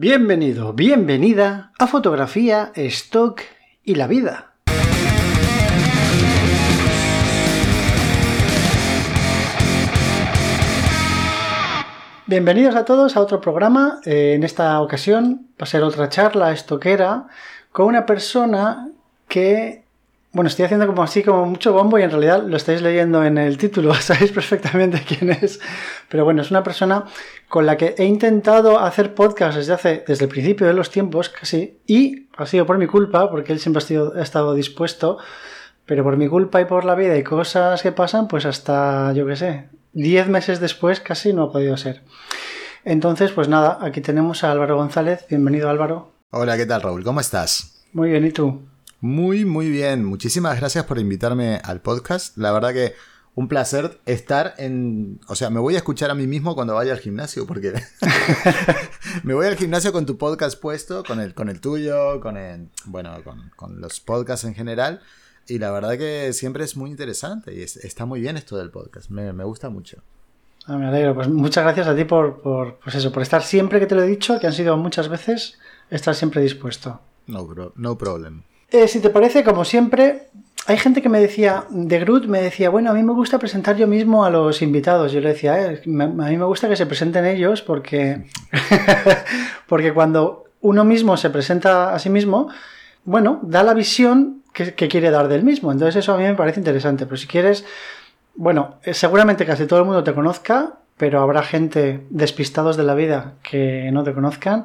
Bienvenido, bienvenida a Fotografía, Stock y la Vida. Bienvenidos a todos a otro programa. Eh, en esta ocasión va a ser otra charla estoquera con una persona que bueno, estoy haciendo como así, como mucho bombo y en realidad lo estáis leyendo en el título, sabéis perfectamente quién es. Pero bueno, es una persona con la que he intentado hacer podcast desde hace, desde el principio de los tiempos, casi, y ha sido por mi culpa, porque él siempre ha, estado dispuesto, pero por mi culpa y por la vida y cosas que pasan, pues hasta, yo qué sé, 10 meses después casi no ha podido ser. Entonces, pues nada, aquí tenemos a Álvaro González. Bienvenido Álvaro. Hola, ¿qué tal Raúl? ¿Cómo estás? Muy bien, ¿y tú? Muy, muy bien. Muchísimas gracias por invitarme al podcast. La verdad que un placer estar en... O sea, me voy a escuchar a mí mismo cuando vaya al gimnasio, porque me voy al gimnasio con tu podcast puesto, con el, con el tuyo, con el... Bueno, con, los podcasts en general. Y la verdad que siempre es muy interesante y está muy bien esto del podcast. Me, gusta mucho. Ah, me alegro. Pues muchas gracias a ti por, por, pues eso, por estar siempre que te lo he dicho, que han sido muchas veces, estar siempre dispuesto. No, no problem. Eh, si te parece, como siempre, hay gente que me decía, de Groot me decía, bueno, a mí me gusta presentar yo mismo a los invitados. Yo le decía, eh, a mí me gusta que se presenten ellos porque, porque cuando uno mismo se presenta a sí mismo, bueno, da la visión que, quiere dar del mismo. Entonces eso a mí me parece interesante. Pero si quieres, bueno, eh, seguramente casi todo el mundo te conozca, pero habrá gente despistados de la vida que no te conozcan.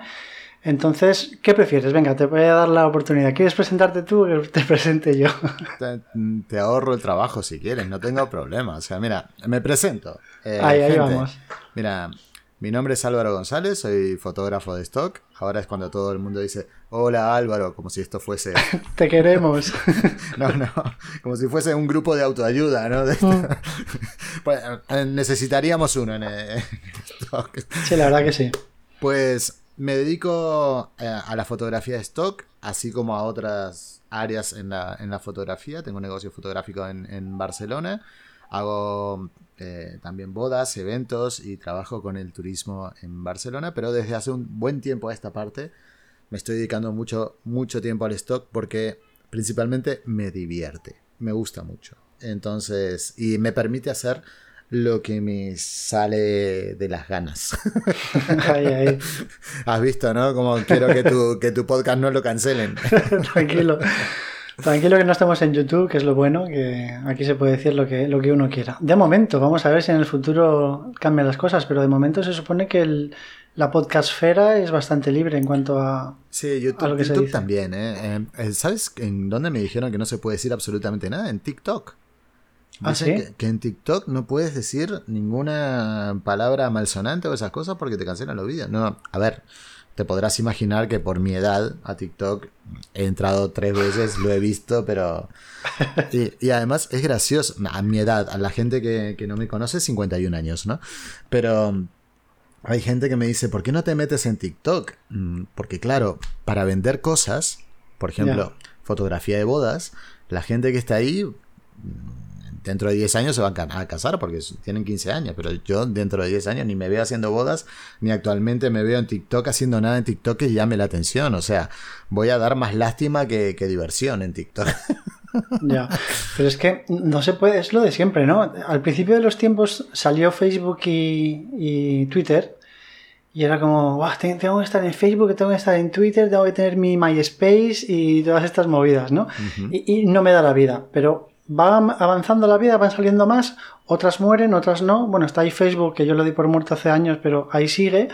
Entonces, ¿qué prefieres? Venga, te voy a dar la oportunidad. ¿Quieres presentarte tú o que te presente yo? Te, ahorro el trabajo si quieres, no tengo problema. O sea, mira, me presento. Eh, ahí, ahí vamos. Mira, mi nombre es Álvaro González, soy fotógrafo de stock. Ahora es cuando todo el mundo dice, hola Álvaro, como si esto fuese... Te queremos. no, no, como si fuese un grupo de autoayuda, ¿no? Mm. Pues, eh, necesitaríamos uno en, en stock. Sí, la verdad que sí. Pues me dedico eh, a la fotografía de stock, así como a otras áreas en la, en la fotografía. Tengo un negocio fotográfico en, Barcelona. Hago eh, también bodas, eventos y trabajo con el turismo en Barcelona, pero desde hace un buen tiempo a esta parte me estoy dedicando mucho, mucho tiempo al stock porque principalmente me divierte, me gusta mucho. Entonces, y me permite hacer lo que me sale de las ganas. Has visto, ¿no? Como quiero que tu, que tu podcast no lo cancelen. Tranquilo. Tranquilo que no estamos en YouTube, que es lo bueno, que aquí se puede decir lo que, lo que uno quiera. De momento, vamos a ver si en el futuro cambian las cosas, pero de momento se supone que el, la podcastfera es bastante libre en cuanto a, sí, YouTube, lo que YouTube también. ¿eh? ¿eh? ¿Sabes en dónde me dijeron que no se puede decir absolutamente nada? En TikTok. ¿Ah, que, en TikTok no puedes decir ninguna palabra malsonante o esas cosas porque te cancelan los vídeos. No, a ver, te podrás imaginar que por mi edad a TikTok he entrado tres veces, lo he visto, pero... Y, además es gracioso, a mi edad, a la gente que, no me conoce, 51 años, ¿no? Pero hay gente que me dice, ¿por qué no te metes en TikTok? Mm, porque claro, para vender cosas, por ejemplo, fotografía de bodas, la gente que está ahí dentro de 10 años se van a casar porque tienen 15 años, pero yo dentro de 10 años ni me veo haciendo bodas, ni actualmente me veo en TikTok haciendo nada en TikTok que llame la atención. O sea, voy a dar más lástima que, diversión en TikTok. Ya, pero es que no se puede, es lo de siempre, ¿no? Al principio de los tiempos salió Facebook y, Twitter y era como, tengo que estar en Facebook, tengo que estar en Twitter, tengo que tener mi MySpace y todas estas movidas, ¿no? y, y, no me da la vida. Pero va avanzando la vida, van saliendo más, otras mueren, otras no. Bueno, está ahí Facebook, que yo lo di por muerto hace años, pero ahí sigue.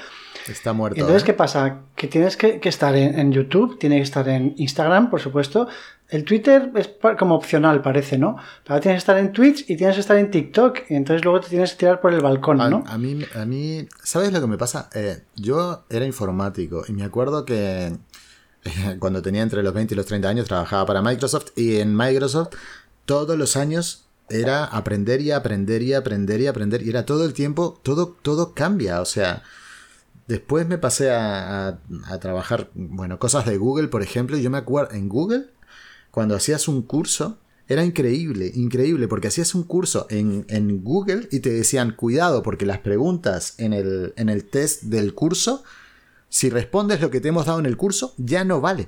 Está muerto. Entonces, ¿eh? ¿qué pasa? Que tienes que, estar en, YouTube, tienes que estar en Instagram, por supuesto. El Twitter es como opcional, parece, ¿no? Pero tienes que estar en Twitch y tienes que estar en TikTok. Y entonces luego te tienes que tirar por el balcón, ¿no? A, mí, a mí, ¿sabes lo que me pasa? Eh, yo era informático y me acuerdo que cuando tenía entre los 20 y los 30 años trabajaba para Microsoft y en Microsoft todos los años era aprender y aprender y aprender y aprender. Y era todo el tiempo, todo, todo cambia. O sea, después me pasé a, trabajar, bueno, cosas de Google, por ejemplo. Yo me acuerdo, en Google, cuando hacías un curso, era increíble, increíble, porque hacías un curso en, en, Google y te decían, cuidado, porque las preguntas en el, en el test del curso Si respondes lo que te hemos dado en el curso, ya no vale.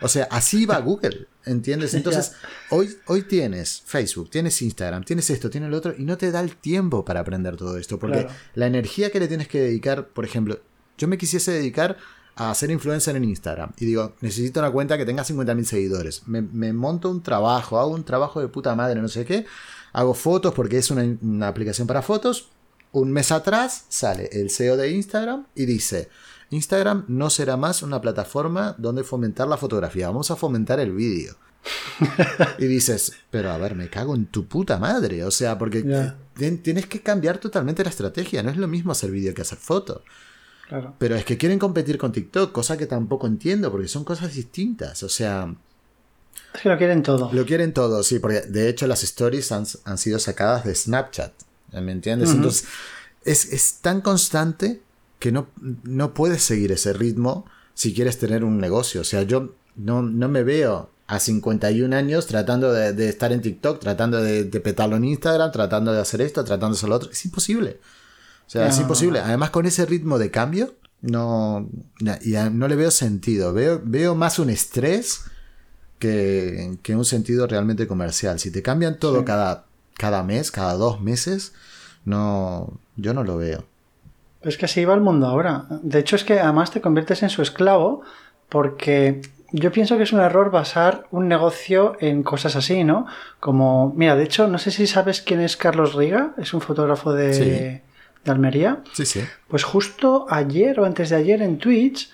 O sea, así va Google, ¿entiendes? Entonces, hoy, hoy tienes Facebook, tienes Instagram, tienes esto, tienes lo otro, y no te da el tiempo para aprender todo esto, porque la energía que le tienes que dedicar, por ejemplo, yo me quisiese dedicar a ser influencer en Instagram y digo, necesito una cuenta que tenga 50.000 seguidores, me, monto un trabajo, hago un trabajo de puta madre, no sé qué, hago fotos porque es una, una aplicación para fotos, un mes atrás sale el CEO de Instagram y dice, Instagram no será más una plataforma donde fomentar la fotografía, vamos a fomentar el vídeo. y dices, pero a ver, me cago en tu puta madre. O sea, porque tienes que cambiar totalmente la estrategia. No es lo mismo hacer vídeo que hacer foto. Pero es que quieren competir con TikTok, cosa que tampoco entiendo, porque son cosas distintas. O sea. Es que lo quieren todo. Lo quieren todo, sí, porque de hecho las stories han, sido sacadas de Snapchat. ¿Me entiendes? Entonces, es, es tan constante que no, no puedes seguir ese ritmo si quieres tener un negocio. O sea, yo no, no me veo a 51 años tratando de, estar en TikTok, tratando de, petarlo en Instagram, tratando de hacer esto, tratando de hacer lo otro. Es imposible. O sea, es imposible. Además, con ese ritmo de cambio, no, no le veo sentido. Veo, veo más un estrés que, que un sentido realmente comercial. Si te cambian todo cada, cada mes, cada dos meses, no, yo no lo veo. Es que así va el mundo ahora. De hecho, es que además te conviertes en su esclavo porque yo pienso que es un error basar un negocio en cosas así, ¿no? Como, mira, de hecho, no sé si sabes quién es Carlos Riga, es un fotógrafo de, Almería. Sí, sí. Pues justo ayer o antes de ayer en Twitch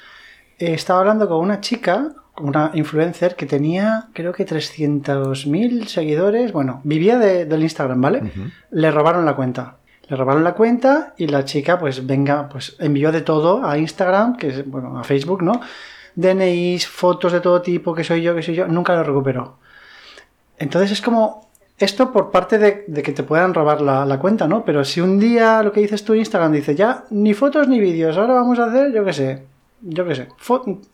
eh, estaba hablando con una chica, una influencer que tenía creo que 300.000 seguidores, bueno, vivía del Instagram, ¿vale? Le robaron la cuenta. Le robaron la cuenta y la chica, pues venga, pues envió de todo a Instagram, que es, bueno, a Facebook, ¿no? DNIs, fotos de todo tipo, que soy yo, que soy yo, nunca lo recuperó. Entonces es como esto por parte de, que te puedan robar la, cuenta, ¿no? Pero si un día lo que dices tú Instagram dice ya ni fotos ni vídeos, ahora vamos a hacer, yo qué sé, yo qué sé,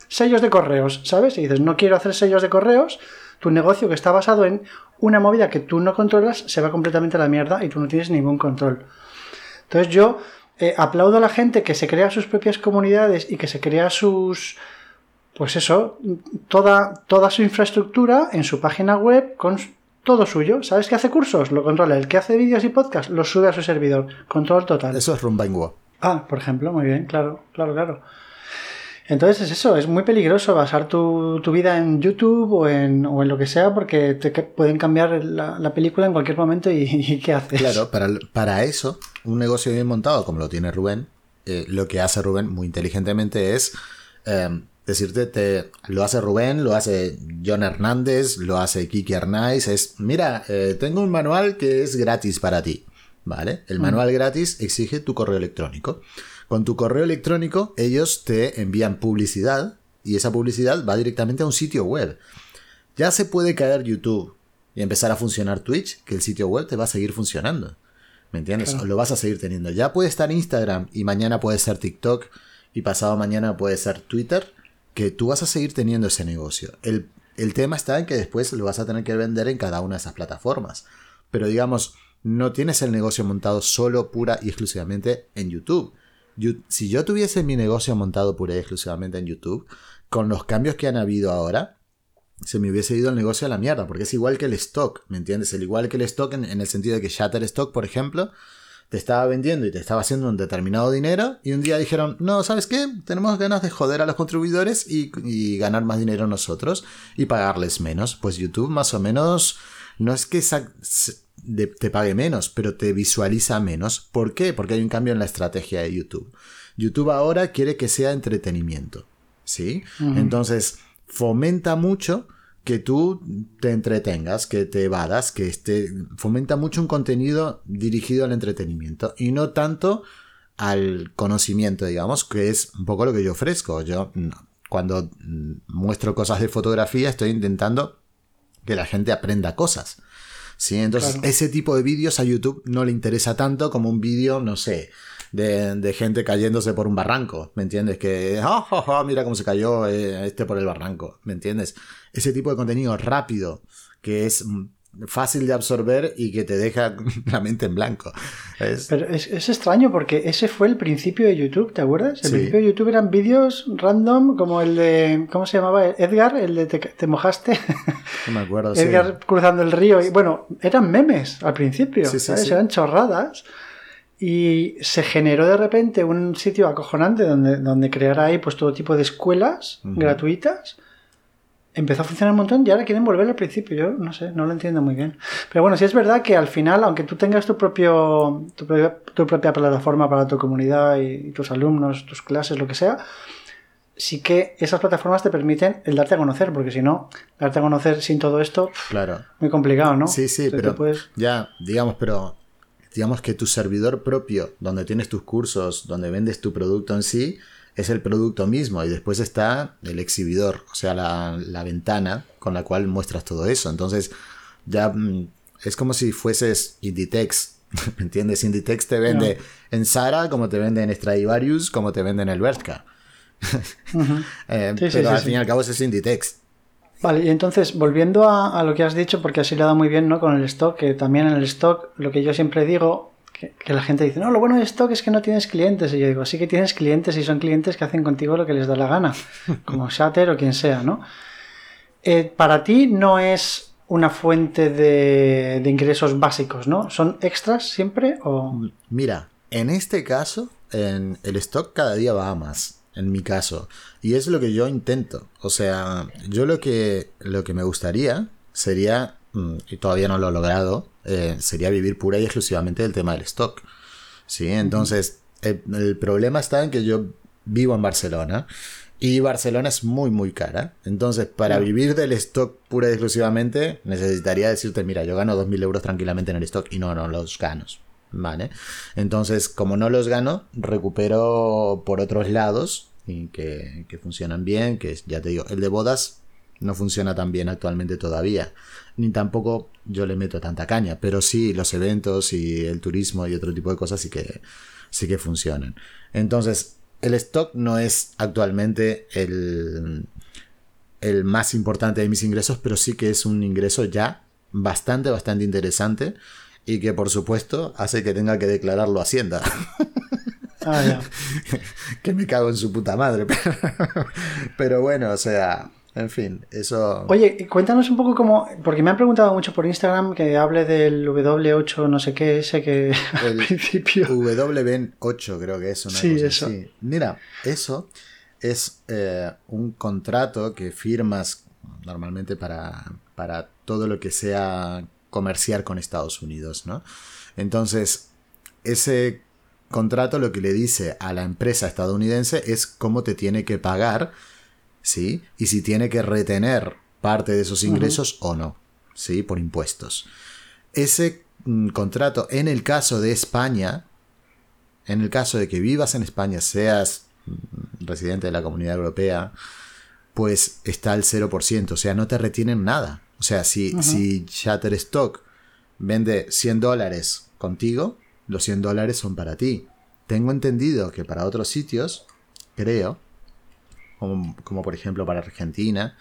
sellos de correos, ¿sabes? Y dices no quiero hacer sellos de correos, tu negocio que está basado en una movida que tú no controlas se va completamente a la mierda y tú no tienes ningún control. Entonces yo eh, aplaudo a la gente que se crea sus propias comunidades y que se crea sus, pues eso, toda, toda su infraestructura en su página web con todo suyo. ¿Sabes qué hace cursos? Lo controla. El que hace vídeos y podcasts los sube a su servidor. Control total. Eso es Rumbango. Ah, por ejemplo, muy bien, claro, claro, claro. Entonces es eso, es muy peligroso basar tu, vida en YouTube o en, lo que sea porque te pueden cambiar la, película en cualquier momento y, ¿qué haces? Claro, para, para, eso, un negocio bien montado como lo tiene Rubén, eh, lo que hace Rubén muy inteligentemente es eh, decirte, te, lo hace Rubén, lo hace John Hernández, lo hace Kiki Arnaiz, es, mira, eh, tengo un manual que es gratis para ti, ¿vale? El mm. manual gratis exige tu correo electrónico. Con tu correo electrónico ellos te envían publicidad y esa publicidad va directamente a un sitio web. Ya se puede caer YouTube y empezar a funcionar Twitch, que el sitio web te va a seguir funcionando. ¿Me entiendes? O lo vas a seguir teniendo. Ya puede estar Instagram y mañana puede ser TikTok y pasado mañana puede ser Twitter, que tú vas a seguir teniendo ese negocio. El, el tema está en que después lo vas a tener que vender en cada una de esas plataformas. Pero digamos, no tienes el negocio montado solo, pura y exclusivamente en YouTube si yo tuviese mi negocio montado pura y exclusivamente en YouTube, con los cambios que han habido ahora, se me hubiese ido el negocio a la mierda, porque es igual que el stock, ¿me entiendes? El igual que el stock en, el sentido de que Shutterstock, por ejemplo, te estaba vendiendo y te estaba haciendo un determinado dinero y un día dijeron, no, ¿sabes qué? Tenemos ganas de joder a los contribuidores y, y ganar más dinero nosotros y pagarles menos. Pues YouTube más o menos no es que te pague menos, pero te visualiza menos. ¿Por qué? Porque hay un cambio en la estrategia de YouTube. YouTube ahora quiere que sea entretenimiento. ¿Sí? Entonces, fomenta mucho que tú te entretengas, que te evadas, que esté. Fomenta mucho un contenido dirigido al entretenimiento y no tanto al conocimiento, digamos, que es un poco lo que yo ofrezco. Yo, cuando muestro cosas de fotografía, estoy intentando que la gente aprenda cosas. ¿Sí? Entonces, ese tipo de vídeos a YouTube no le interesa tanto como un vídeo, no sé, de, gente cayéndose por un barranco, ¿me entiendes? Que, oh, mira cómo se cayó eh, este por el barranco, ¿me entiendes? Ese tipo de contenido rápido, que es fácil de absorber y que te deja la mente en blanco. Es... Pero es, es, extraño porque ese fue el principio de YouTube, ¿te acuerdas? El principio de YouTube eran vídeos random como el de, ¿cómo se llamaba? Edgar, el de Te, mojaste. No me acuerdo. Edgar cruzando el río. Y bueno, eran memes al principio, ¿sabes? Eran chorradas. Y se generó de repente un sitio acojonante donde, donde crear ahí pues todo tipo de escuelas gratuitas empezó a funcionar un montón y ahora quieren volver al principio. Yo no sé, no lo entiendo muy bien. Pero bueno, sí es verdad que al final, aunque tú tengas tu, propio, tu, propia, plataforma para tu comunidad y, tus alumnos, tus clases, lo que sea, sí que esas plataformas te permiten el darte a conocer, porque si no, darte a conocer sin todo esto, claro. muy complicado, ¿no? Sí, sí, pero ya, digamos, pero digamos que tu servidor propio, donde tienes tus cursos, donde vendes tu producto en sí, es el producto mismo y después está el exhibidor, o sea, la, ventana con la cual muestras todo eso. Entonces, ya mm, es como si fueses Inditex, ¿me entiendes? Inditex te vende en Sara como te vende en Stradivarius, como te vende en el Bertka. Eh, pero al fin y al cabo es Inditex. Vale, y entonces, volviendo a, a, lo que has dicho, porque así le ha dado muy bien ¿no? con el stock, que también en el stock, lo que yo siempre digo, que, la gente dice, no, lo bueno de stock es que no tienes clientes. Y yo digo, sí que tienes clientes y son clientes que hacen contigo lo que les da la gana, como Shatter o quien sea, ¿no? Eh, para ti no es una fuente de, ingresos básicos, ¿no? ¿Son extras siempre o...? Mira, en este caso, en el stock cada día va a más, en mi caso. Y es lo que yo intento. O sea, yo lo que, lo que me gustaría sería, mm, y todavía no lo he logrado, eh, sería vivir pura y exclusivamente del tema del stock. ¿sí? Entonces, el, problema está en que yo vivo en Barcelona y Barcelona es muy, muy cara. Entonces, para vivir del stock pura y exclusivamente, necesitaría decirte, mira, yo gano 2.000 euros tranquilamente en el stock y no, no los gano. ¿Vale? Entonces, como no los gano, recupero por otros lados y que, que funcionan bien, que ya te digo, el de bodas no funciona tan bien actualmente todavía. Ni tampoco yo le meto tanta caña, pero sí los eventos y el turismo y otro tipo de cosas sí que, sí que funcionan. Entonces, el stock no es actualmente el, el más importante de mis ingresos, pero sí que es un ingreso ya bastante, bastante interesante y que por supuesto hace que tenga que declararlo a Hacienda. Ah, que me cago en su puta madre. pero bueno, o sea, en fin, eso. Oye, cuéntanos un poco cómo. Porque me han preguntado mucho por Instagram que hable del W8, no sé qué, ese que al principio. W8, creo que es una sí, eso. Mira, eso es eh, un contrato que firmas normalmente para, para todo lo que sea comerciar con Estados Unidos, ¿no? Entonces, ese contrato lo que le dice a la empresa estadounidense es cómo te tiene que pagar ¿sí? Y si tiene que retener parte de esos ingresos o no, ¿sí? Por impuestos. Ese mm, contrato, en el caso de España, en el caso de que vivas en España, seas mm, residente de la comunidad europea, pues está al 0%, o sea, no te retienen nada. O sea, si, si Shutterstock vende 100 dólares contigo, los 100 dólares son para ti. Tengo entendido que para otros sitios, creo, como, por ejemplo para Argentina,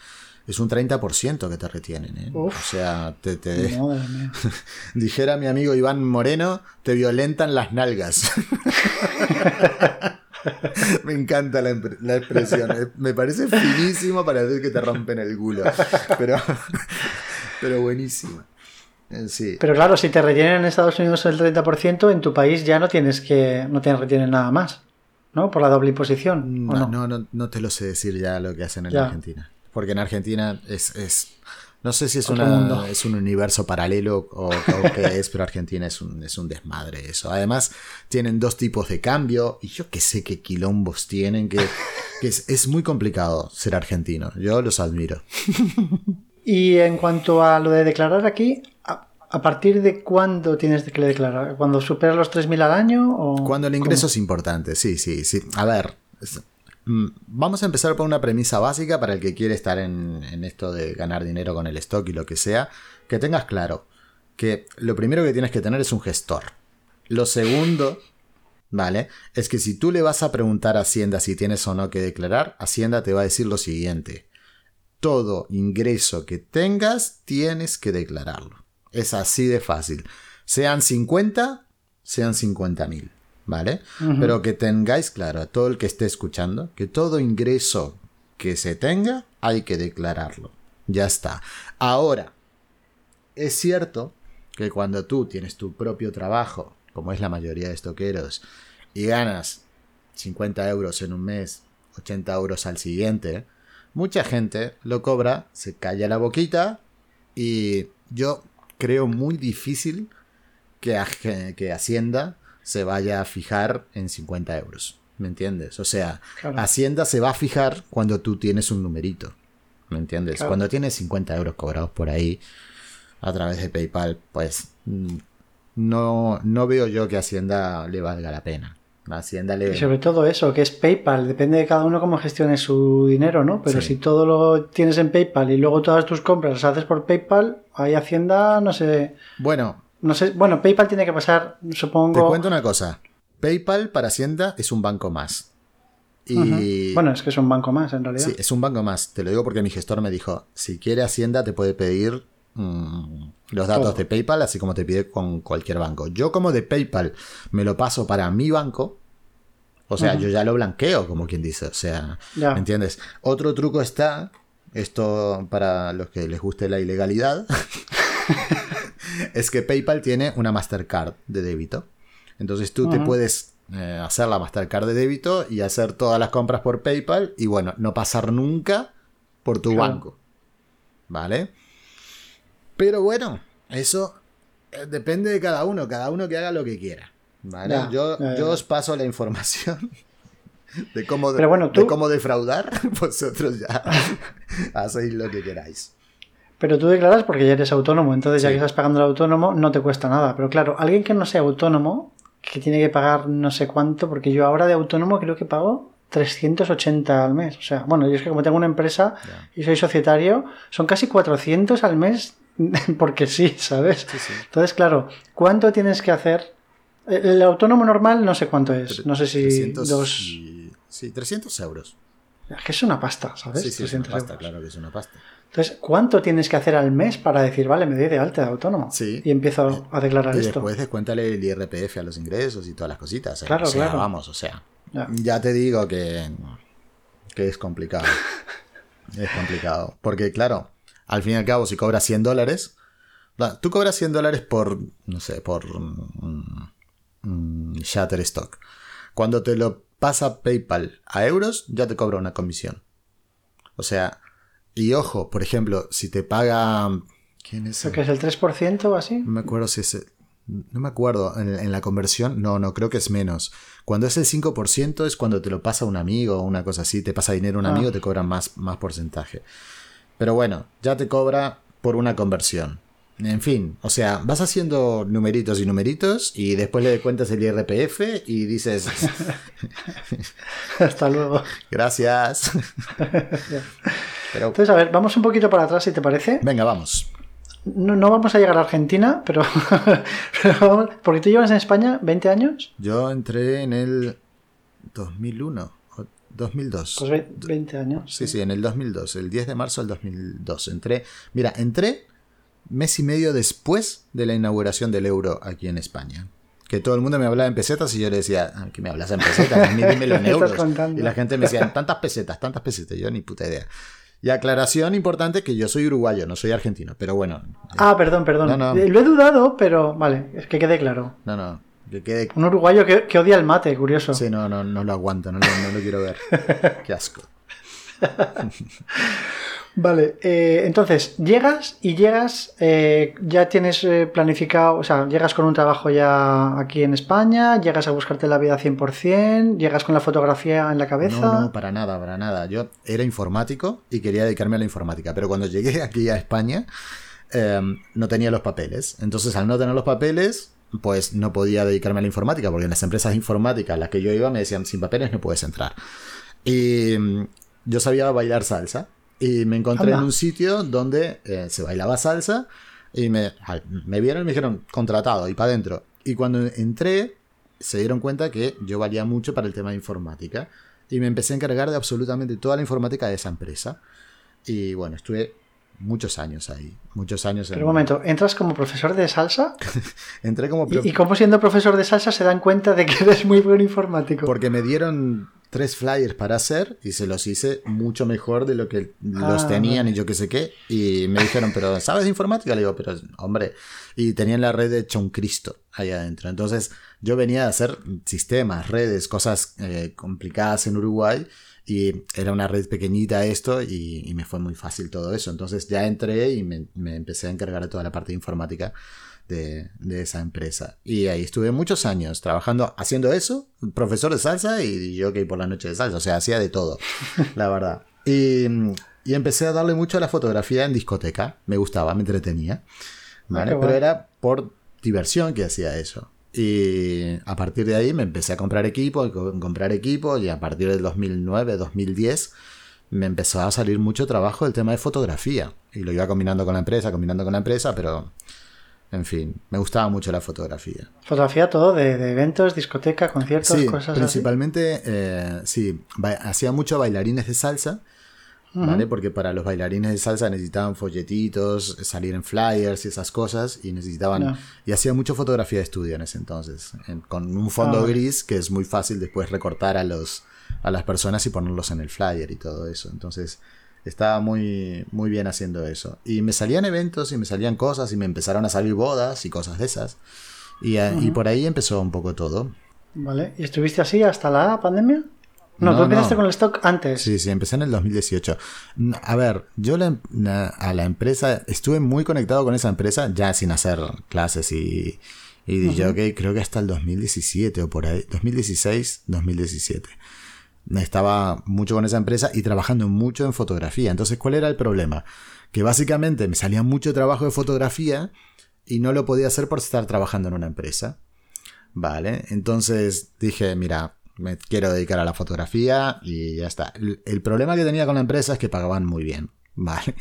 es un 30% que te retienen. ¿eh? o sea, te, dijera mi amigo Iván Moreno, te violentan las nalgas. Me encanta la, expresión. Eh, me parece finísimo para decir que te rompen el culo. Pero, pero buenísimo. Eh, sí. Pero claro, si te retienen en Estados Unidos el 30%, en tu país ya no tienes que. no te retienen nada más. ¿No? Por la doble imposición. No, no? no, te lo sé decir ya lo que hacen en Argentina. Porque en Argentina es, es no sé si es, una, es un universo paralelo o, qué es, pero Argentina es un, es un desmadre eso. Además, tienen dos tipos de cambio y yo que sé qué quilombos tienen, que, es, es, muy complicado ser argentino. Yo los admiro. Y en cuanto a lo de declarar aquí, ¿A partir de cuándo tienes que declarar? ¿Cuando superas los 3.000 al año? O Cuando el ingreso es importante, sí, sí, sí. A ver, mm, vamos a empezar por una premisa básica para el que quiere estar en, en, esto de ganar dinero con el stock y lo que sea. Que tengas claro que lo primero que tienes que tener es un gestor. Lo segundo, ¿vale? Es que si tú le vas a preguntar a Hacienda si tienes o no que declarar, Hacienda te va a decir lo siguiente. Todo ingreso que tengas tienes que declararlo. Es así de fácil. Sean 50, sean 50 mil. ¿Vale? Pero que tengáis claro, a todo el que esté escuchando, que todo ingreso que se tenga hay que declararlo. Ya está. Ahora, es cierto que cuando tú tienes tu propio trabajo, como es la mayoría de estoqueros, y ganas 50 euros en un mes, 80 euros al siguiente, mucha gente lo cobra, se calla la boquita y yo creo muy difícil que, que Hacienda se vaya a fijar en 50 euros. ¿Me entiendes? O sea, Hacienda se va a fijar cuando tú tienes un numerito. ¿Me entiendes? Cuando tienes 50 euros cobrados por ahí a través de PayPal, pues mm, no, no veo yo que Hacienda le valga la pena. Hacienda le... Y sobre todo eso, que es PayPal, depende de cada uno cómo gestione su dinero, ¿no? Pero si todo lo tienes en PayPal y luego todas tus compras las haces por PayPal, ahí Hacienda, no sé. Bueno. No sé, bueno, PayPal tiene que pasar, supongo. Te cuento una cosa. PayPal para Hacienda es un banco más. Y... Bueno, es que es un banco más en realidad. Sí, es un banco más. Te lo digo porque mi gestor me dijo, si quiere Hacienda te puede pedir mm, los datos de PayPal, así como te pide con cualquier banco. Yo como de PayPal me lo paso para mi banco, o sea, yo ya lo blanqueo, como quien dice. O sea, ¿me entiendes? Otro truco está, esto para los que les guste la ilegalidad, es que PayPal tiene una Mastercard de débito. Entonces tú te puedes eh, hacer la Mastercard de débito y hacer todas las compras por PayPal y bueno, no pasar nunca por tu banco. ¿Vale? Pero bueno, eso eh, depende de cada uno, cada uno que haga lo que quiera. ¿vale? yo, yo os paso la información de cómo, de cómo defraudar, vosotros ya hacéis lo que queráis. Pero tú declaras porque ya eres autónomo, entonces ya que estás pagando el autónomo no te cuesta nada. Pero claro, alguien que no sea autónomo, que tiene que pagar no sé cuánto, porque yo ahora de autónomo creo que pago 380 al mes. O sea, bueno, yo es que como tengo una empresa y soy societario, son casi 400 al mes porque sí, ¿sabes? Entonces, claro, ¿cuánto tienes que hacer? El autónomo normal no sé cuánto es. No sé si 300 dos... Sí, 300 euros. Es que es una pasta, ¿sabes? Sí, sí, es una pasta, claro que es una pasta. Entonces, ¿cuánto tienes que hacer al mes para decir, vale, me doy de alta de autónomo? Sí. Y empiezo a declarar esto. Y después descuéntale el IRPF a los ingresos y todas las cositas. ¿eh? Claro, claro. Vamos, o sea. Ya. te digo que, que es complicado. es complicado. Porque, claro, al fin y al cabo, si cobras 100 dólares, tú cobras 100 dólares por, no sé, por um, Shutterstock. Cuando te lo pasa PayPal a euros, ya te cobra una comisión. O sea, y ojo, por ejemplo, si te paga... ¿Quién es? ¿Que es el 3% o así? No me acuerdo si es... No me acuerdo, en, la conversión, no, no, creo que es menos. Cuando es el 5% es cuando te lo pasa un amigo o una cosa así, te pasa dinero a un ah. amigo, te cobran más, más porcentaje. Pero bueno, ya te cobra por una conversión. En fin, o sea, vas haciendo numeritos y numeritos y después le cuentas el IRPF y dices... Hasta luego. Gracias. Entonces, a ver, vamos un poquito para atrás si te parece. Venga, vamos. No, no vamos a llegar a Argentina, pero, pero porque tú llevas en España 20 años. Yo entré en el 2001. 2002. Pues 20 años. Sí, sí, en el 2002, el 10 de marzo del 2002. Entré, mira, entré mes y medio después de la inauguración del euro aquí en España. Que todo el mundo me hablaba en pesetas y yo le decía, ah, ¿qué me hablas en pesetas? Ni dímelo en euros. Y la gente me decía, tantas pesetas, tantas pesetas. Yo ni puta idea. Y aclaración importante que yo soy uruguayo, no soy argentino, pero bueno. Ah, perdón, perdón. Lo he dudado, pero vale, es que quede claro. No, no. Un uruguayo que, odia el mate, curioso. Sí, no, no, no lo aguanto, no, lo quiero ver. Qué asco. Vale, eh, entonces llegas y llegas, eh, ya tienes eh, planificado, o sea, llegas con un trabajo ya aquí en España, llegas a buscarte la vida 100%, llegas con la fotografía en la cabeza. No, no, para nada, para nada. Yo era informático y quería dedicarme a la informática, pero cuando llegué aquí a España no tenía los papeles. Entonces, al no tener los papeles, pues no podía dedicarme a la informática, porque en las empresas informáticas a las que yo iba me decían, sin papeles no puedes entrar. Y mm, yo sabía bailar salsa y me encontré en un sitio donde eh, se bailaba salsa y me, me vieron y me dijeron, contratado y para adentro. Y cuando entré, se dieron cuenta que yo valía mucho para el tema de informática y me empecé a encargar de absolutamente toda la informática de esa empresa. Y bueno, estuve muchos años ahí. Muchos años. Pero un momento, ¿entras como profesor de salsa? Entré como... ¿Y, ¿Y cómo siendo profesor de salsa se dan cuenta de que eres muy buen informático? Porque me dieron tres flyers para hacer y se los hice mucho mejor de lo que los Ah, tenían vale. y yo qué sé qué. Y me dijeron, pero ¿sabes de informática? Le digo, pero hombre. Y tenían la red hecha un Cristo ahí adentro. Entonces yo venía a hacer sistemas, redes, cosas eh, complicadas en Uruguay. Y era una red pequeñita esto y, y me fue muy fácil todo eso. Entonces ya entré y me, me empecé a encargar de toda la parte de informática de, de esa empresa. Y ahí estuve muchos años trabajando, haciendo eso, profesor de salsa y yo que por la noche de salsa, o sea, hacía de todo, la verdad. Y, y empecé a darle mucho a la fotografía en discoteca, me gustaba, me entretenía, ¿vale? qué Pero guay. era por diversión que hacía eso. Y a partir de ahí me empecé a comprar equipo, co- comprar equipo y a partir del 2009, 2010 me empezó a salir mucho trabajo el tema de fotografía. Y lo iba combinando con la empresa, combinando con la empresa, pero en fin, me gustaba mucho la fotografía. Fotografía todo de, de eventos, discoteca, conciertos, Sí, cosas así. principalmente, eh, sí, hacía mucho bailarines de salsa, ¿vale? Porque para los bailarines de salsa necesitaban folletitos, salir en flyers y esas cosas, y necesitaban... Ya. Y hacía mucho fotografía de estudio en ese entonces, en- con un fondo Ah, gris que es muy fácil después recortar a, los, a las personas y ponerlos en el flyer y todo eso. Entonces estaba muy, muy bien haciendo eso. Y me salían eventos y me salían cosas y me empezaron a salir bodas y cosas de esas. Y, eh, y por ahí empezó un poco todo. Vale. ¿Y estuviste así hasta la pandemia? No, No, tú empezaste no. con el stock antes. Sí, sí, empecé en el 2018. Mm, A ver, yo la- la- a la empresa, estuve muy conectado con esa empresa, ya sin hacer clases y, y DJ, creo que hasta el 2017 o por ahí, 2016, 2017. Estaba mucho con esa empresa y trabajando mucho en fotografía. Entonces, ¿cuál era el problema? Que básicamente me salía mucho trabajo de fotografía y no lo podía hacer por estar trabajando en una empresa. Vale, entonces dije, mira, me quiero dedicar a la fotografía y ya está. El, problema que tenía con la empresa es que pagaban muy bien, ¿vale?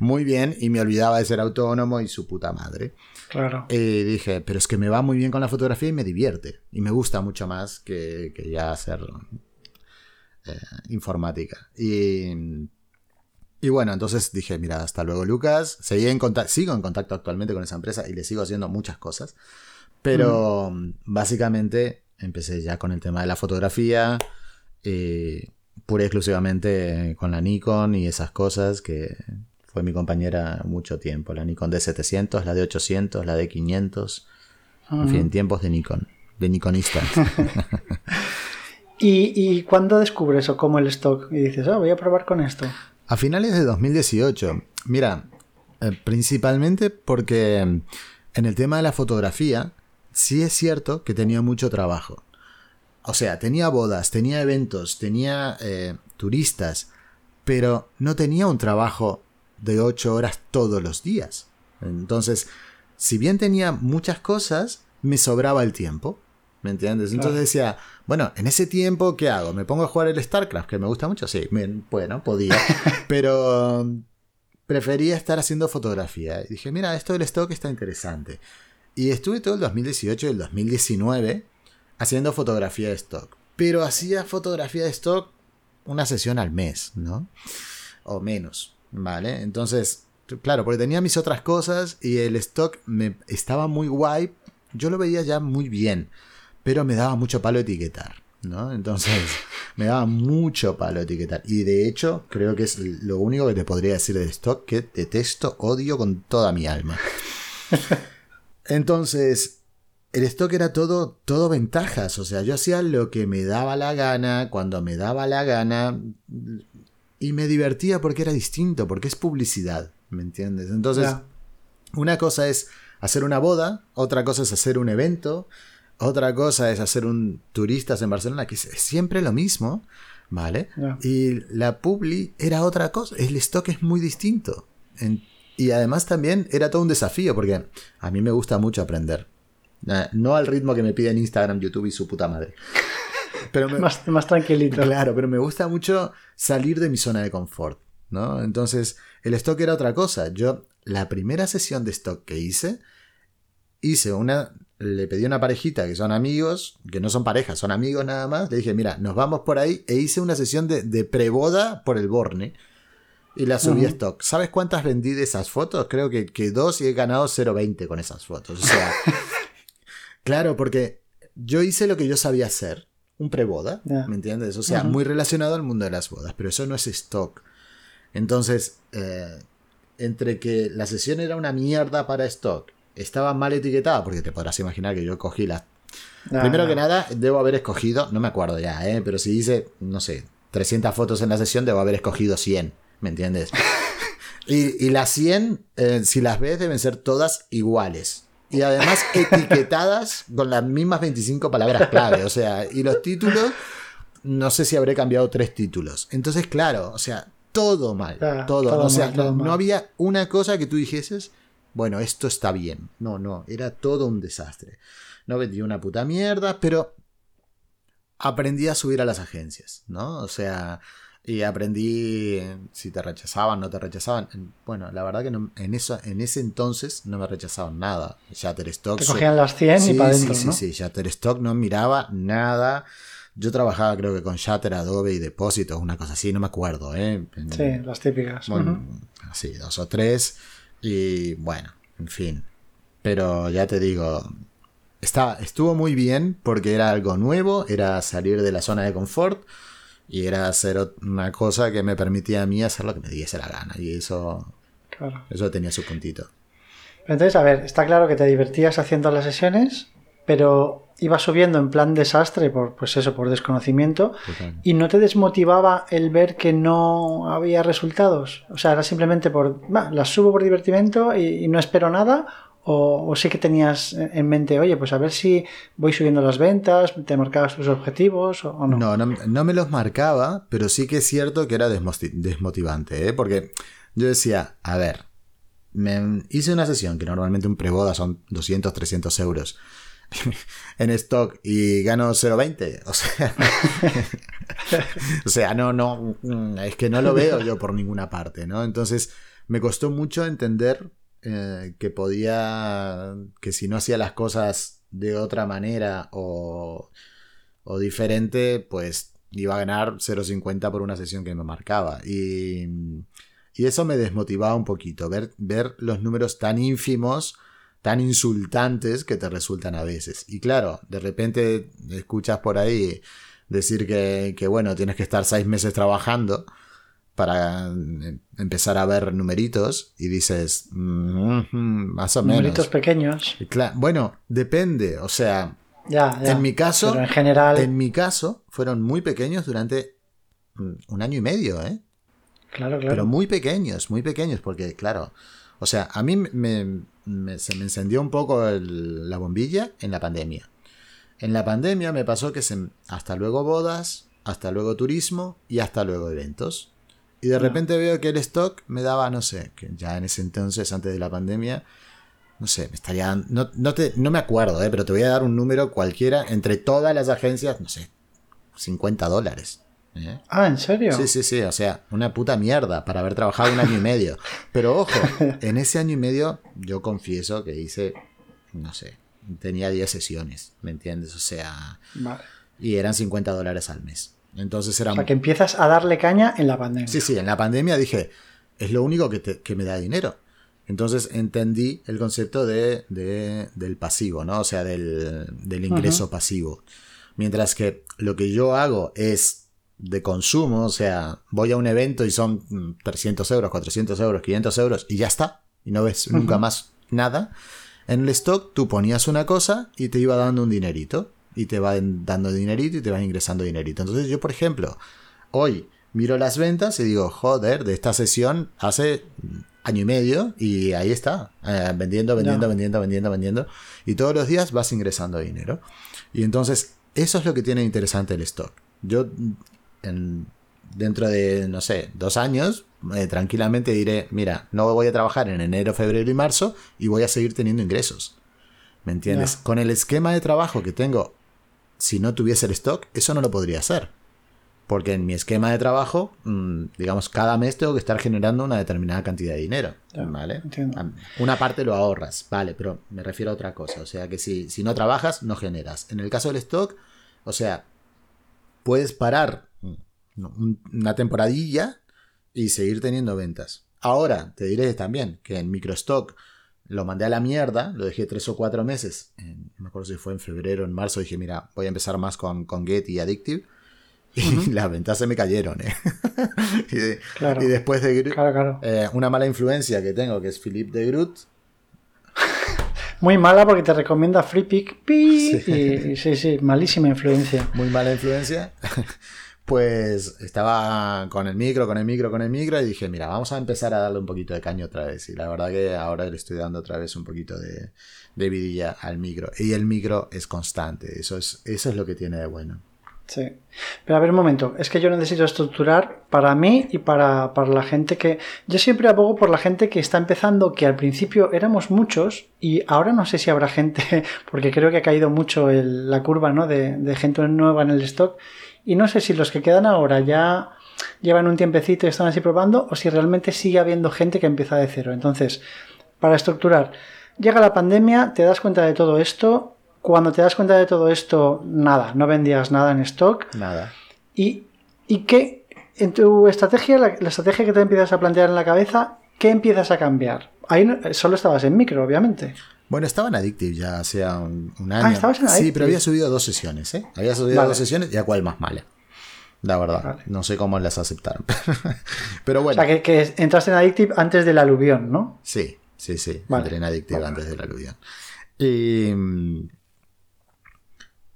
Muy bien y me olvidaba de ser autónomo y su puta madre. Claro. Y dije, pero es que me va muy bien con la fotografía y me divierte. Y me gusta mucho más que, que ya hacer eh, informática. Y, y bueno, entonces dije, mira, hasta luego Lucas. Seguí en contacto, sigo en contacto actualmente con esa empresa y le sigo haciendo muchas cosas. Pero básicamente empecé ya con el tema de la fotografía. eh, pura y exclusivamente con la Nikon y esas cosas que fue mi compañera mucho tiempo. La Nikon D700, la D800, la D500. En fin, tiempos de Nikon. De Nikonista. ¿Y, ¿Y cuándo descubres o cómo el stock? Y dices, ah, voy a probar con esto. A finales de 2018, mira, eh, principalmente porque en el tema de la fotografía, sí es cierto que tenía mucho trabajo. O sea, tenía bodas, tenía eventos, tenía eh, turistas, pero no tenía un trabajo de 8 horas todos los días. Entonces, si bien tenía muchas cosas, me sobraba el tiempo. ¿Me entiendes? Entonces Claro. decía, bueno, en ese tiempo, ¿qué hago? ¿Me pongo a jugar el StarCraft, que me gusta mucho? Sí, me- bueno, podía. pero prefería estar haciendo fotografía. Y dije, mira, esto del stock está interesante. Y estuve todo el 2018 y el 2019 haciendo fotografía de stock. Pero hacía fotografía de stock una sesión al mes, ¿no? O menos, ¿vale? Entonces, claro, porque tenía mis otras cosas y el stock me estaba muy guay. Yo lo veía ya muy bien, pero me daba mucho palo etiquetar, ¿no? Entonces, me daba mucho palo etiquetar. Y de hecho, creo que es lo único que te podría decir de stock que detesto, odio con toda mi alma. Entonces, el stock era todo, todo ventajas. O sea, yo hacía lo que me daba la gana, cuando me daba la gana. Y me divertía porque era distinto, porque es publicidad. ¿Me entiendes? Entonces, Ya. una cosa es hacer una boda, otra cosa es hacer un evento, otra cosa es hacer un turistas en Barcelona, que es siempre lo mismo, ¿vale? Ya. Y la publi era otra cosa, el stock es muy distinto. En- y además también era todo un desafío, porque a mí me gusta mucho aprender. Eh, No al ritmo que me piden Instagram, YouTube y su puta madre. Pero me, Más, más tranquilito. Claro, pero me gusta mucho salir de mi zona de confort, ¿no? Entonces, el stock era otra cosa. Yo, la primera sesión de stock que hice, hice una, le pedí a una parejita que son amigos, que no son parejas, son amigos nada más, le dije, mira, nos vamos por ahí, e hice una sesión de, de preboda por el Borne. Y las subí a stock. ¿Sabes cuántas vendí de esas fotos? Creo que, que dos y he ganado 0.20 con esas fotos. O sea, claro, porque yo hice lo que yo sabía hacer, un preboda, Ya. ¿me entiendes? O sea, muy relacionado al mundo de las bodas, pero eso no es stock. Entonces, eh, entre que la sesión era una mierda para stock, estaba mal etiquetada, porque te podrás imaginar que yo cogí las Primero que nada, debo haber escogido, no me acuerdo ya, ¿eh? pero si dice, no sé, 300 fotos en la sesión, debo haber escogido 100, ¿me entiendes? y, y las 100, eh, si las ves, deben ser todas iguales. Y además etiquetadas con las mismas 25 palabras clave. O sea, y los títulos, no sé si habré cambiado tres títulos. Entonces, claro, o sea, todo mal. Todo. todo o sea, mal, todo no, había una cosa que tú dijeses, bueno, esto está bien. No, no, era todo un desastre. No vendí una puta mierda, pero aprendí a subir a las agencias, ¿no? O sea, y aprendí eh, si te rechazaban, no te rechazaban. Bueno, la verdad que no- en, eso, en ese entonces no me rechazaban nada. Shutterstock. Te so- cogían las 100 sí, y para adentro, sí, ¿no? sí, sí, Shutterstock no miraba nada. Yo trabajaba creo que con Shutter, Adobe y Depósitos, una cosa así, no me acuerdo, ¿eh? En- Sí, las típicas. bueno, dos o tres. Y bueno, en fin. Pero ya te digo, está, estuvo muy bien porque era algo nuevo, era salir de la zona de confort y era hacer una cosa que me permitía a mí hacer lo que me diese la gana. Y eso, Claro. eso tenía su puntito. Entonces, a ver, está claro que te divertías haciendo las sesiones, pero ibas subiendo en plan desastre por, pues eso, por desconocimiento, y no te desmotivaba el ver que no había resultados. O sea, era simplemente por, "Va, las subo por divertimento y, y no espero nada. O, o sí que tenías en mente, oye, pues a ver si voy subiendo las ventas, te marcabas tus objetivos o, no. No, no, no me los marcaba, pero sí que es cierto que era desmotivante, ¿eh? porque yo decía, a ver, me hice una sesión que normalmente un preboda son 200, 300 euros en stock y gano 0,20. O sea, o sea, no, no, mm, es que no lo veo yo por ninguna parte, ¿no? Entonces me costó mucho entender eh, que podía, que si no hacía las cosas de otra manera o, o diferente, pues iba a ganar 0,50 por una sesión que me marcaba. Y, y eso me desmotivaba un poquito, ver, ver los números tan ínfimos, tan insultantes que te resultan a veces. Y claro, de repente escuchas por ahí decir que, que bueno, tienes que estar seis meses trabajando para eh, empezar a ver numeritos y dices, "Mm, mm, más o menos. Numeritos pequeños. Bueno, depende, o sea, Ya, ya. en mi caso, Pero en general, en mi caso, fueron muy pequeños durante mm, un año y medio, ¿eh? claro, claro. Pero muy pequeños, muy pequeños, porque claro, o sea, a mí me, me- se me encendió un poco el- la bombilla en la pandemia. En la pandemia me pasó que se, hasta luego bodas, hasta luego turismo y hasta luego eventos. Y de repente veo que el stock me daba, no sé, que ya en ese entonces, antes de la pandemia, no sé, me estaría dando- no, no, te, no me acuerdo, ¿eh? pero te voy a dar un número cualquiera entre todas las agencias, no sé, 50 dólares. ¿eh? Ah, ¿en serio? Sí, sí, sí, o sea, una puta mierda para haber trabajado un año y medio. Pero ojo, en ese año y medio yo confieso que hice, no sé, tenía 10 sesiones, ¿me entiendes? O sea, Vale. y eran 50 dólares al mes. Entonces era... O sea, que empiezas a darle caña en la pandemia. Sí, sí, en la pandemia dije, es lo único que, te- que me da dinero. Entonces entendí el concepto de, de- del pasivo, ¿no? O sea, del, del ingreso pasivo. Mientras que lo que yo hago es de consumo, o sea, voy a un evento y son mm, 300 euros, 400 euros, 500 euros y ya está. Y no ves nunca más nada. En el stock tú ponías una cosa y te iba dando un dinerito. Y te van dando dinerito y te vas ingresando dinerito. Entonces yo, por ejemplo, hoy miro las ventas y digo, joder, de esta sesión hace año y medio y ahí está, eh, vendiendo, vendiendo, vendiendo, vendiendo, vendiendo. Y todos los días vas ingresando dinero. Y entonces, eso es lo que tiene interesante el stock. Yo, en- dentro de, no sé, dos años, eh, tranquilamente diré, mira, no voy a trabajar en enero, febrero y marzo y voy a seguir teniendo ingresos. ¿Me entiendes? Con el esquema de trabajo que tengo, si no tuviese el stock, eso no lo podría hacer. Porque en mi esquema de trabajo, mm, digamos, cada mes tengo que estar generando una determinada cantidad de dinero. ¿Vale? entiendo. Una parte lo ahorras, vale, pero me refiero a otra cosa. O sea, que si, si no trabajas, no generas. En el caso del stock, o sea, puedes parar mm, un- una temporadilla y seguir teniendo ventas. Ahora, te diré también que en microstock lo mandé a la mierda, lo dejé tres o cuatro meses, no me acuerdo si fue en febrero o en marzo, dije, mira, voy a empezar más con, con Get y Addictive. Y las ventas se me cayeron. ¿eh? y, después de eh, una mala influencia que tengo, que es Philippe de Groot. Muy mala porque te recomienda Free Pick. Sí. Y, sí, sí, malísima influencia. Muy mala influencia. Pues estaba con el micro, con el micro, con el micro y dije, mira, vamos a empezar a darle un poquito de caño otra vez. Y la verdad que ahora le estoy dando otra vez un poquito de, vidilla al micro. Y el micro es constante, eso es, eso es lo que tiene de bueno. Sí. Pero a ver un momento, es que yo necesito estructurar para mí y para, la gente que... Yo siempre abogo por la gente que está empezando, que al principio éramos muchos y ahora no sé si habrá gente, porque creo que ha caído mucho la curva ¿no? de gente nueva en el stock y no sé si los que quedan ahora ya llevan un tiempecito y están así probando o si realmente sigue habiendo gente que empieza de cero. Entonces, para estructurar, llega la pandemia, te das cuenta de todo esto, cuando te das cuenta de todo esto, nada, no vendías nada en stock. Nada. ¿Y, y qué, en tu estrategia, la, estrategia que te empiezas a plantear en la cabeza, qué empiezas a cambiar? Ahí solo estabas en micro, obviamente. Bueno, estaba en Addictive ya hacía un, ah, año. Ah, estabas en Addictive. Sí, pero había subido dos sesiones, ¿eh? Había subido dos sesiones y a cuál más mala. La verdad. No sé cómo las aceptaron. pero bueno. O sea, que, entraste en Addictive antes del aluvión, ¿no? Sí, sí, sí. Entré en Addictive antes del aluvión. Y,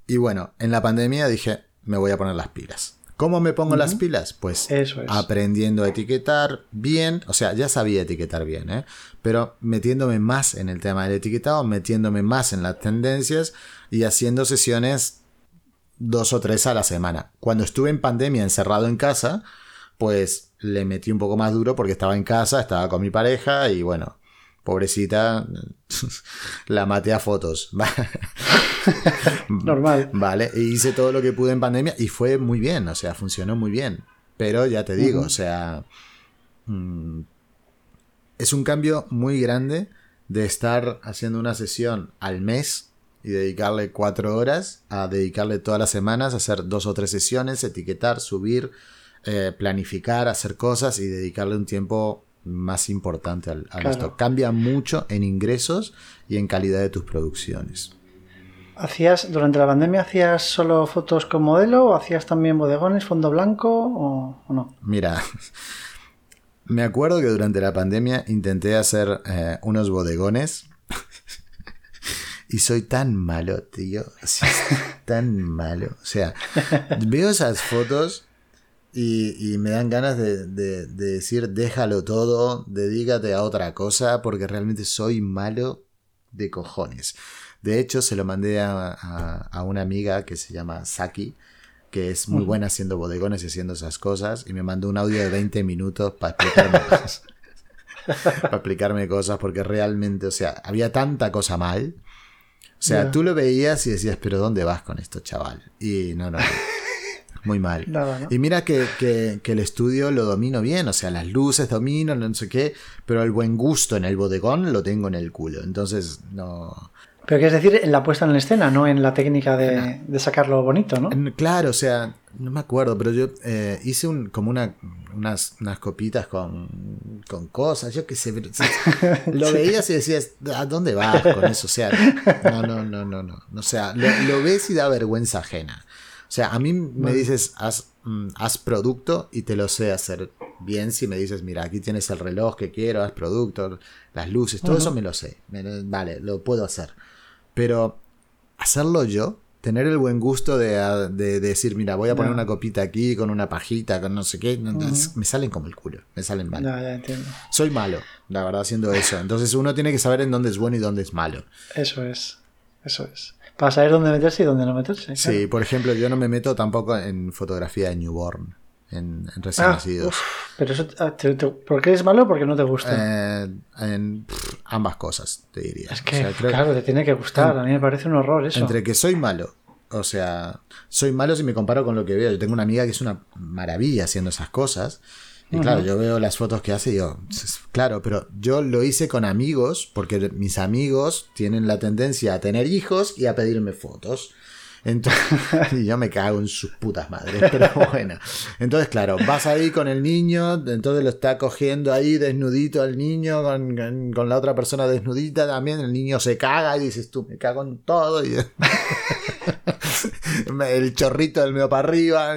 y bueno, en la pandemia dije, me voy a poner las pilas. ¿Cómo me pongo las pilas? Pues aprendiendo a etiquetar bien, o sea, ya sabía etiquetar bien, ¿eh? pero metiéndome más en el tema del etiquetado, metiéndome más en las tendencias y haciendo sesiones dos o tres a la semana. Cuando estuve en pandemia encerrado en casa, pues le metí un poco más duro porque estaba en casa, estaba con mi pareja y bueno, pobrecita, la maté a fotos. Normal. Vale, e hice todo lo que pude en pandemia y fue muy bien, o sea, funcionó muy bien. Pero ya te digo, o sea, mm, es un cambio muy grande de estar haciendo una sesión al mes y dedicarle cuatro horas a dedicarle todas las semanas a hacer dos o tres sesiones, etiquetar, subir, eh, planificar, hacer cosas y dedicarle un tiempo más importante al, esto. Cambia mucho en ingresos y en calidad de tus producciones. ¿Hacías, durante la pandemia, hacías solo fotos con modelo o hacías también bodegones, fondo blanco o, no? Mira, me acuerdo que durante la pandemia intenté hacer eh, unos bodegones y soy tan malo, tío. tan malo. O sea, veo esas fotos y, me dan ganas de, decir, déjalo todo, dedícate a otra cosa, porque realmente soy malo de cojones. De hecho, se lo mandé a, una amiga que se llama Saki, que es muy buena haciendo bodegones y haciendo esas cosas, y me mandó un audio de 20 minutos para explicarme cosas. para explicarme cosas, porque realmente, o sea, había tanta cosa mal. O sea, tú lo veías y decías, pero ¿dónde vas con esto, chaval? Y no, no. Muy mal. Y mira que, el estudio lo domino bien, o sea, las luces domino, no sé qué, pero el buen gusto en el bodegón lo tengo en el culo. Entonces, no. Pero quieres decir en la puesta en la escena, no en la técnica de, sacarlo bonito, ¿no? Claro, o sea, no me acuerdo, pero yo eh, hice un, como una, unas, unas copitas con, con cosas, yo qué sé. Lo veías y decías, ¿a dónde vas con eso? O sea, no, no, no, no, no. O sea, lo ves y da vergüenza ajena. O sea, a mí me dices, mm, haz, producto y te lo sé hacer bien. Si me dices, mira, aquí tienes el reloj que quiero, haz producto, las luces, todo eso me lo sé. vale, lo puedo hacer. Pero hacerlo yo, tener el buen gusto de, decir, mira, voy a poner una copita aquí con una pajita, con no sé qué, me salen como el culo, me salen mal. Soy malo, la verdad, haciendo eso. Entonces uno tiene que saber en dónde es bueno y dónde es malo. Eso es, eso es. Para saber dónde meterse y dónde no meterse. Sí, por ejemplo, yo no me meto tampoco en fotografía de newborn, en, recién ah, nacidos. pero eso, ah, ¿por qué es malo o porque no te gusta? Eh, en ambas cosas, te diría. Es que, claro, te tiene que gustar. a mí me parece un horror eso. Entre que soy malo, o sea, soy malo si me comparo con lo que veo. Yo tengo una amiga que es una maravilla haciendo esas cosas. Y claro, yo veo las fotos que hace y yo, claro, pero yo lo hice con amigos, porque mis amigos tienen la tendencia a tener hijos y a pedirme fotos. Entonces, y yo me cago en sus putas madres, pero bueno. Entonces, claro, vas ahí con el niño, entonces lo está cogiendo ahí desnudito al niño, con, con la otra persona desnudita también, el niño se caga y dices tú, me cago en todo. Y... el chorrito del medio para arriba.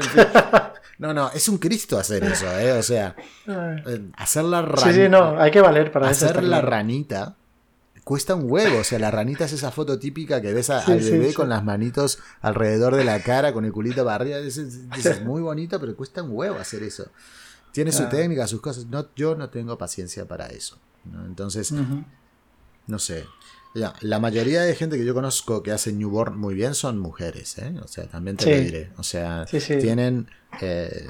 No, no, es un Cristo hacer eso, ¿eh? O sea, eh, hacer la ranita. Sí, sí, no, hay que valer para hacer la ranita cuesta un huevo. O sea, la ranita es esa foto típica que ves al bebé con las manitos alrededor de la cara, con el culito para arriba. Es, muy bonito, pero cuesta un huevo hacer eso. Tiene su técnica, sus cosas. No, yo no tengo paciencia para eso. Entonces, no sé. La mayoría de gente que yo conozco que hace newborn muy bien son mujeres, ¿eh? O sea, también te lo diré. O sea, tienen eh,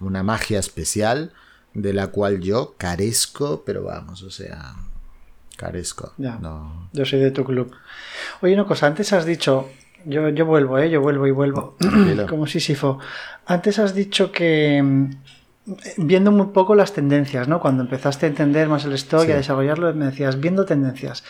una magia especial de la cual yo carezco, pero vamos, o sea, carezco. No. Yo soy de tu club. Oye, una cosa, antes has dicho, yo, yo vuelvo, ¿eh? Yo vuelvo y vuelvo, como Sísifo. Antes has dicho que mm, viendo muy poco las tendencias, ¿no? Cuando empezaste a entender más el stock y a desarrollarlo, me decías, viendo tendencias.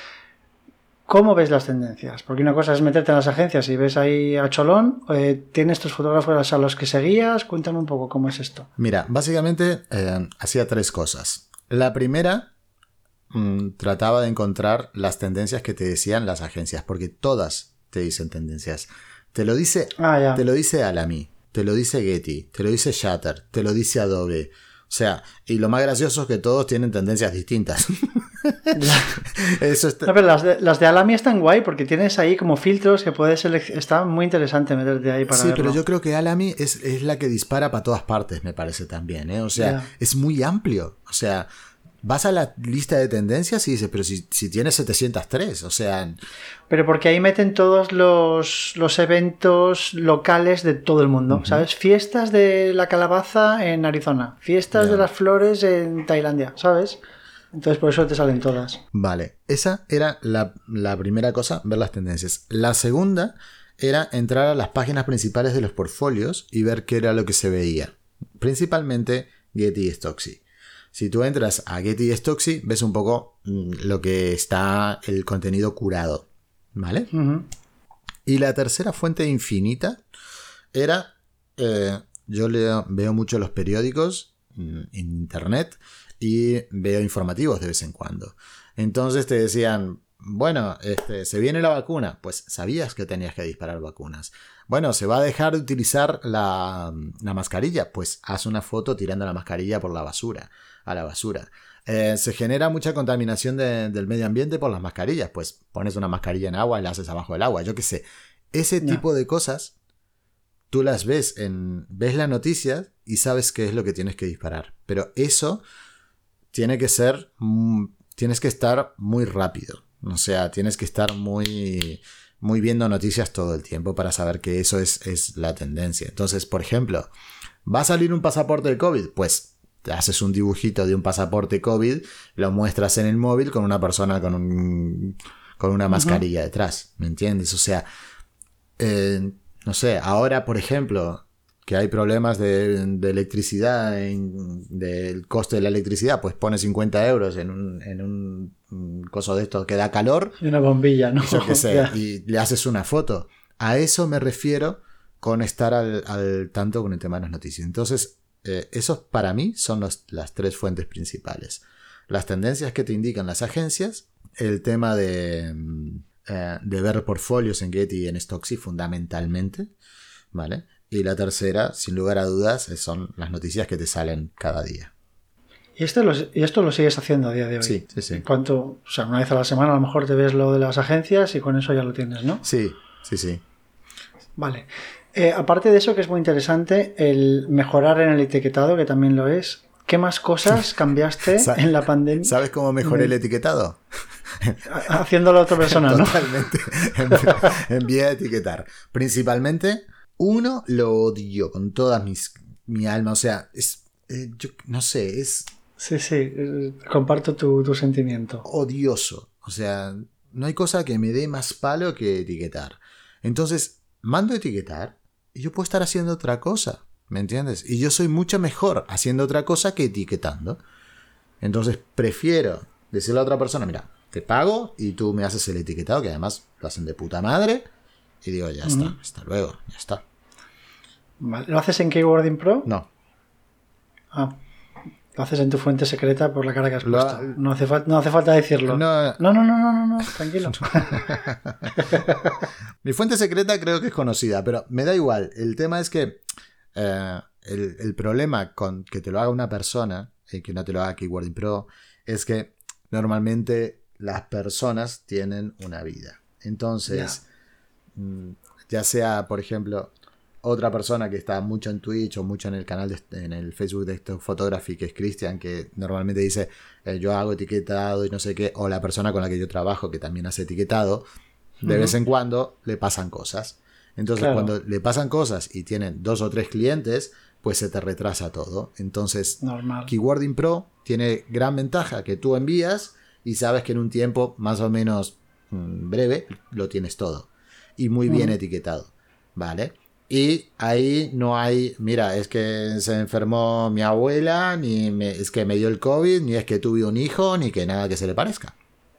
¿Cómo ves las tendencias? Porque una cosa es meterte en las agencias y ves ahí a Cholón. Eh, ¿Tienes tus fotógrafos a los que seguías? Cuéntame un poco cómo es esto. Mira, básicamente eh, hacía tres cosas. La primera, mm, trataba de encontrar las tendencias que te decían las agencias, porque todas te dicen tendencias. Te lo dice, ah, te lo dice Alamy, te lo dice Getty, te lo dice Shatter, te lo dice Adobe. O sea, y lo más gracioso es que todos tienen tendencias distintas. Eso pero las de, las de Alamy están guay porque tienes ahí como filtros que puedes Está muy interesante meterte ahí para Sí, pero yo creo que Alamy es, la que dispara para todas partes, me parece también. ¿eh? O sea, es muy amplio. O sea, vas a la lista de tendencias y dices, pero si, si tienes 703, o sea... Pero porque ahí meten todos los, los eventos locales de todo el mundo, ¿sabes? Fiestas de la calabaza en Arizona, fiestas de las flores en Tailandia, ¿sabes? Entonces por eso te salen todas. Vale, esa era la, primera cosa, ver las tendencias. La segunda era entrar a las páginas principales de los portfolios y ver qué era lo que se veía. Principalmente Getty y Stocksy. Si tú entras a Getty Stocksy, ves un poco mm, lo que está el contenido curado. ¿Vale? Y la tercera fuente infinita era. Eh, yo leo, veo mucho los periódicos mm, en internet y veo informativos de vez en cuando. Entonces te decían, bueno, este, se viene la vacuna, pues sabías que tenías que disparar vacunas. Bueno, se va a dejar de utilizar la, mascarilla, pues haz una foto tirando la mascarilla por la basura, a la basura. Eh, se genera mucha contaminación del medio ambiente por las mascarillas, pues pones una mascarilla en agua y la haces abajo del agua, yo qué sé. Ese tipo de cosas, tú las ves en, ves la noticia y sabes qué es lo que tienes que disparar. Pero eso tiene que ser, mm, tienes que estar muy rápido. O sea, tienes que estar muy, muy viendo noticias todo el tiempo para saber que eso es, es la tendencia. Entonces, por ejemplo, ¿va a salir un pasaporte de COVID? Pues haces un dibujito de un pasaporte COVID, lo muestras en el móvil con una persona con, un, con una mascarilla detrás. ¿Me entiendes? O sea, eh, no sé, ahora, por ejemplo, que hay problemas de, electricidad, del coste de la electricidad, pues pone 50 euros en un, en un, coso de esto que da calor. Y una bombilla, ¿no? y le haces una foto. A eso me refiero con estar al, tanto con el tema de las noticias. Entonces, eh, esos para mí son las tres fuentes principales. Las tendencias que te indican las agencias, el tema de, mm, eh, de ver portfolios en Getty y en Stocksy fundamentalmente, ¿vale? Y la tercera, sin lugar a dudas, son las noticias que te salen cada día. ¿Y esto, lo, y esto lo sigues haciendo a día de hoy? Sí, sí, sí. ¿Cuánto? O sea, una vez a la semana a lo mejor te ves lo de las agencias y con eso ya lo tienes, ¿no? Sí, sí, sí. Vale. Eh, aparte de eso, que es muy interesante, el mejorar en el etiquetado, que también lo es. ¿Qué más cosas cambiaste en la pandemia? ¿Sabes cómo mejoré el etiquetado? Haciéndolo a otra persona, ¿no? Totalmente. Envié a etiquetar. Principalmente uno lo odio con toda mis, mi alma. O sea, es. Eh, yo no sé, es. Sí, sí, comparto tu, tu, sentimiento. Odioso. O sea, no hay cosa que me dé más palo que etiquetar. Entonces, mando etiquetar y yo puedo estar haciendo otra cosa. ¿Me entiendes? Y yo soy mucho mejor haciendo otra cosa que etiquetando. Entonces, prefiero decirle a otra persona: mira, te pago y tú me haces el etiquetado, que además lo hacen de puta madre Y digo, ya está, hasta luego, ya está. Vale. ¿Lo haces en Keywording Pro? No. Ah. Lo haces en tu fuente secreta por la cara que has puesto. No hace, fal- no hace falta decirlo. No. no, no, no, no, no, tranquilo. Mi fuente secreta creo que es conocida, pero me da igual. El tema es que eh, el, el problema con que te lo haga una persona y que no te lo haga Keywording Pro es que normalmente las personas tienen una vida. Entonces, mm, ya sea, por ejemplo, otra persona que está mucho en Twitch o mucho en el canal, de- en el Facebook de Stock Photography, que es Cristian, que normalmente dice eh, yo hago etiquetado y no sé qué, o la persona con la que yo trabajo que también hace etiquetado, de vez en cuando le pasan cosas. Entonces, Claro. cuando le pasan cosas y tienen dos o tres clientes, pues se te retrasa todo. Entonces, Normal. Keywording Pro tiene gran ventaja que tú envías y sabes que en un tiempo más o menos mm, breve lo tienes todo. Y muy bien etiquetado. ¿Vale? Y ahí no hay, mira, es que se enfermó mi abuela, ni me- es que me dio el COVID, ni es que tuve un hijo, ni que nada que se le parezca.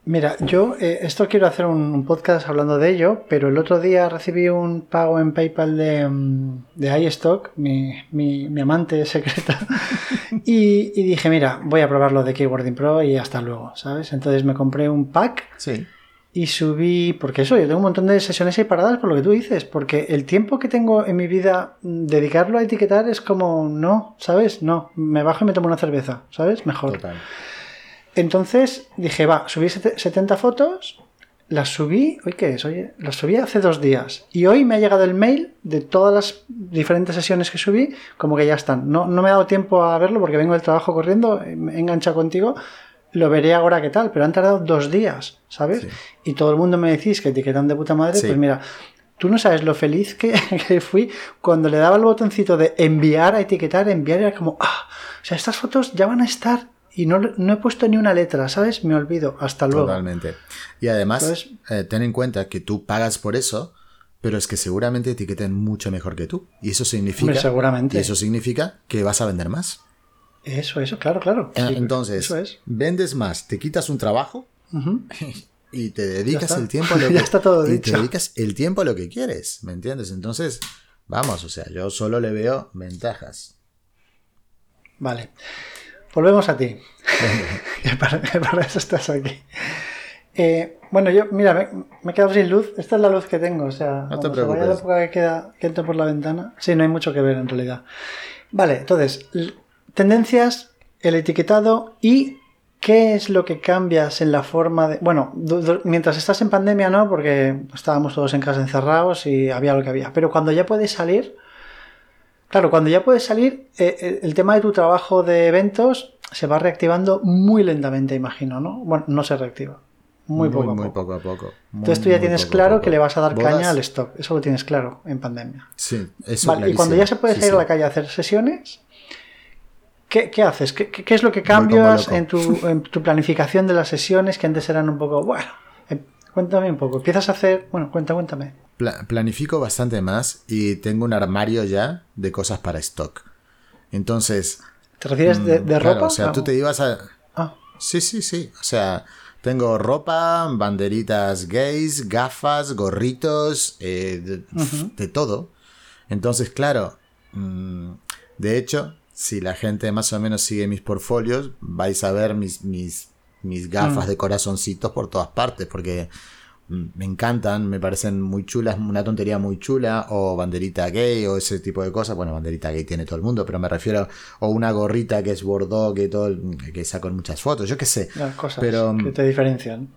Mira, yo eh, esto quiero hacer un, un podcast hablando de ello, pero el otro día recibí un pago en PayPal de, mm, de iStock, mi, mi, mi amante secreta, y, y dije, mira, voy a probarlo de Keywording Pro y hasta luego, ¿sabes? Entonces me compré un pack Sí. Y subí, porque eso, yo tengo un montón de sesiones ahí paradas por lo que tú dices, porque el tiempo que tengo en mi vida, mm, dedicarlo a etiquetar es como, no, ¿sabes? No, me bajo y me tomo una cerveza, ¿sabes? Mejor. Total. Entonces dije, va, subí sete- 70 fotos, las subí, ¿hoy qué es? Oye, las subí hace dos días. Y hoy me ha llegado el mail de todas las diferentes sesiones que subí, como que ya están. No, no me ha dado tiempo a verlo porque vengo del trabajo corriendo, eh, me he enganchado contigo. Lo veré ahora qué tal, pero han tardado dos días, ¿sabes? Sí. Y todo el mundo me decís que etiquetan de puta madre, Sí. pues mira, tú no sabes lo feliz que, que fui cuando le daba el botoncito de enviar a etiquetar, enviar, era como, ah, o sea, estas fotos ya van a estar y no, no he puesto ni una letra, ¿sabes? Me olvido, hasta luego. Totalmente. Y además, Entonces- eh, ten en cuenta que tú pagas por eso, pero es que seguramente etiqueten mucho mejor que tú. Y eso significa, seguramente. y eso significa que vas a vender más. Eso, eso, claro, claro. Sí, Entonces, Eso es. vendes más, te quitas un trabajo y te dedicas el tiempo a lo Ya que está todo y dicho. te dedicas el tiempo a lo que quieres, ¿me entiendes? Entonces, vamos, o sea, yo solo le veo ventajas. Vale. Volvemos a ti. que para, para eso estás aquí. Eh, bueno, yo, mira, me, me he quedado sin luz. Esta es la luz que tengo. O sea, No te cuando se vaya la época que queda, que entro por la ventana. Sí, no hay mucho que ver en realidad. Vale, entonces, tendencias, el etiquetado y qué es lo que cambias en la forma de. Bueno, mientras estás en pandemia, ¿no? Porque estábamos todos en casa encerrados y había lo que había. Pero cuando ya puedes salir. Claro, cuando ya puedes salir, eh, eh, el tema de tu trabajo de eventos se va reactivando muy lentamente, imagino, ¿no? Bueno, no se reactiva. Muy, poco a muy poco. poco a poco. Entonces tú ya tienes poco claro poco. que le vas a dar Bodas- caña al stock. Eso lo tienes claro en pandemia. Sí, eso Vale, y cuando ya se puede sí, salir sí. a la calle a hacer sesiones, ¿qué, qué haces? ¿Qué, es lo que cambias en tu, en tu planificación de las sesiones que antes eran un poco, bueno, eh, cuéntame un poco. Empiezas a hacer, bueno, cuenta, cuéntame. Pla- planifico bastante más y tengo un armario ya de cosas para stock. Entonces, ¿Te refieres de, mm, de claro, ropa? o sea, tú te ibas a... Ah, Sí, sí, sí. O sea, tengo ropa, banderitas gays, gafas, gorritos, eh, de todo. Entonces, claro, mm, de hecho, si la gente más o menos sigue mis portfolios, vais a ver mis, mis, mis gafas Mm. de corazoncitos por todas partes, porque me encantan, me parecen muy chulas, una tontería muy chula, o banderita gay, o ese tipo de cosas. Bueno, banderita gay tiene todo el mundo, pero me refiero, o una gorrita que es bordó, que todo, que saco en muchas fotos, yo qué sé. las cosas Pero, que te diferencian.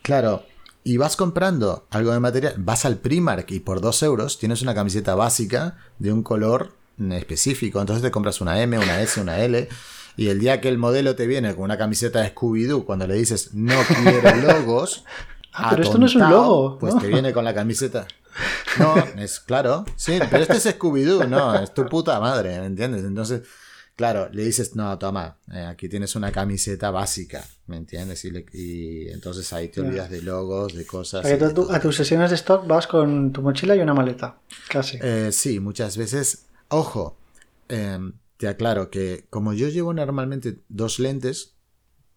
Claro, y vas comprando algo de material, vas al Primark y por 2 euros tienes una camiseta básica de un color específico. Entonces te compras una M, una S, una L. Y el día que el modelo te viene con una camiseta de Scooby-Doo, cuando le dices no quiero logos, Ah, pero esto no es un logo, Pues ¿no? te viene con la camiseta. No, es claro, sí, pero este es Scooby-Doo, no, es tu puta madre, ¿me entiendes? Entonces, claro, le dices, no, toma, eh, aquí tienes una camiseta básica, ¿me entiendes? Y, le- y entonces ahí te olvidas de logos, de cosas. Tú- de a tus sesiones de stock vas con tu mochila y una maleta. Casi. Eh, sí, muchas veces. Ojo, eh, te aclaro que como yo llevo normalmente dos lentes,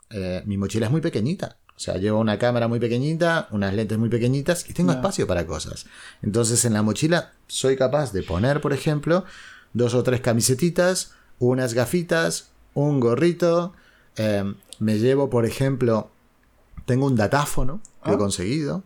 eh, mi mochila es muy pequeñita. O sea, llevo una cámara muy pequeñita, unas lentes muy pequeñitas y tengo espacio para cosas. Entonces en la mochila soy capaz de poner, por ejemplo, dos o tres camisetitas, unas gafitas, un gorrito. Em, me llevo, por ejemplo, tengo un datáfono que he ah. conseguido.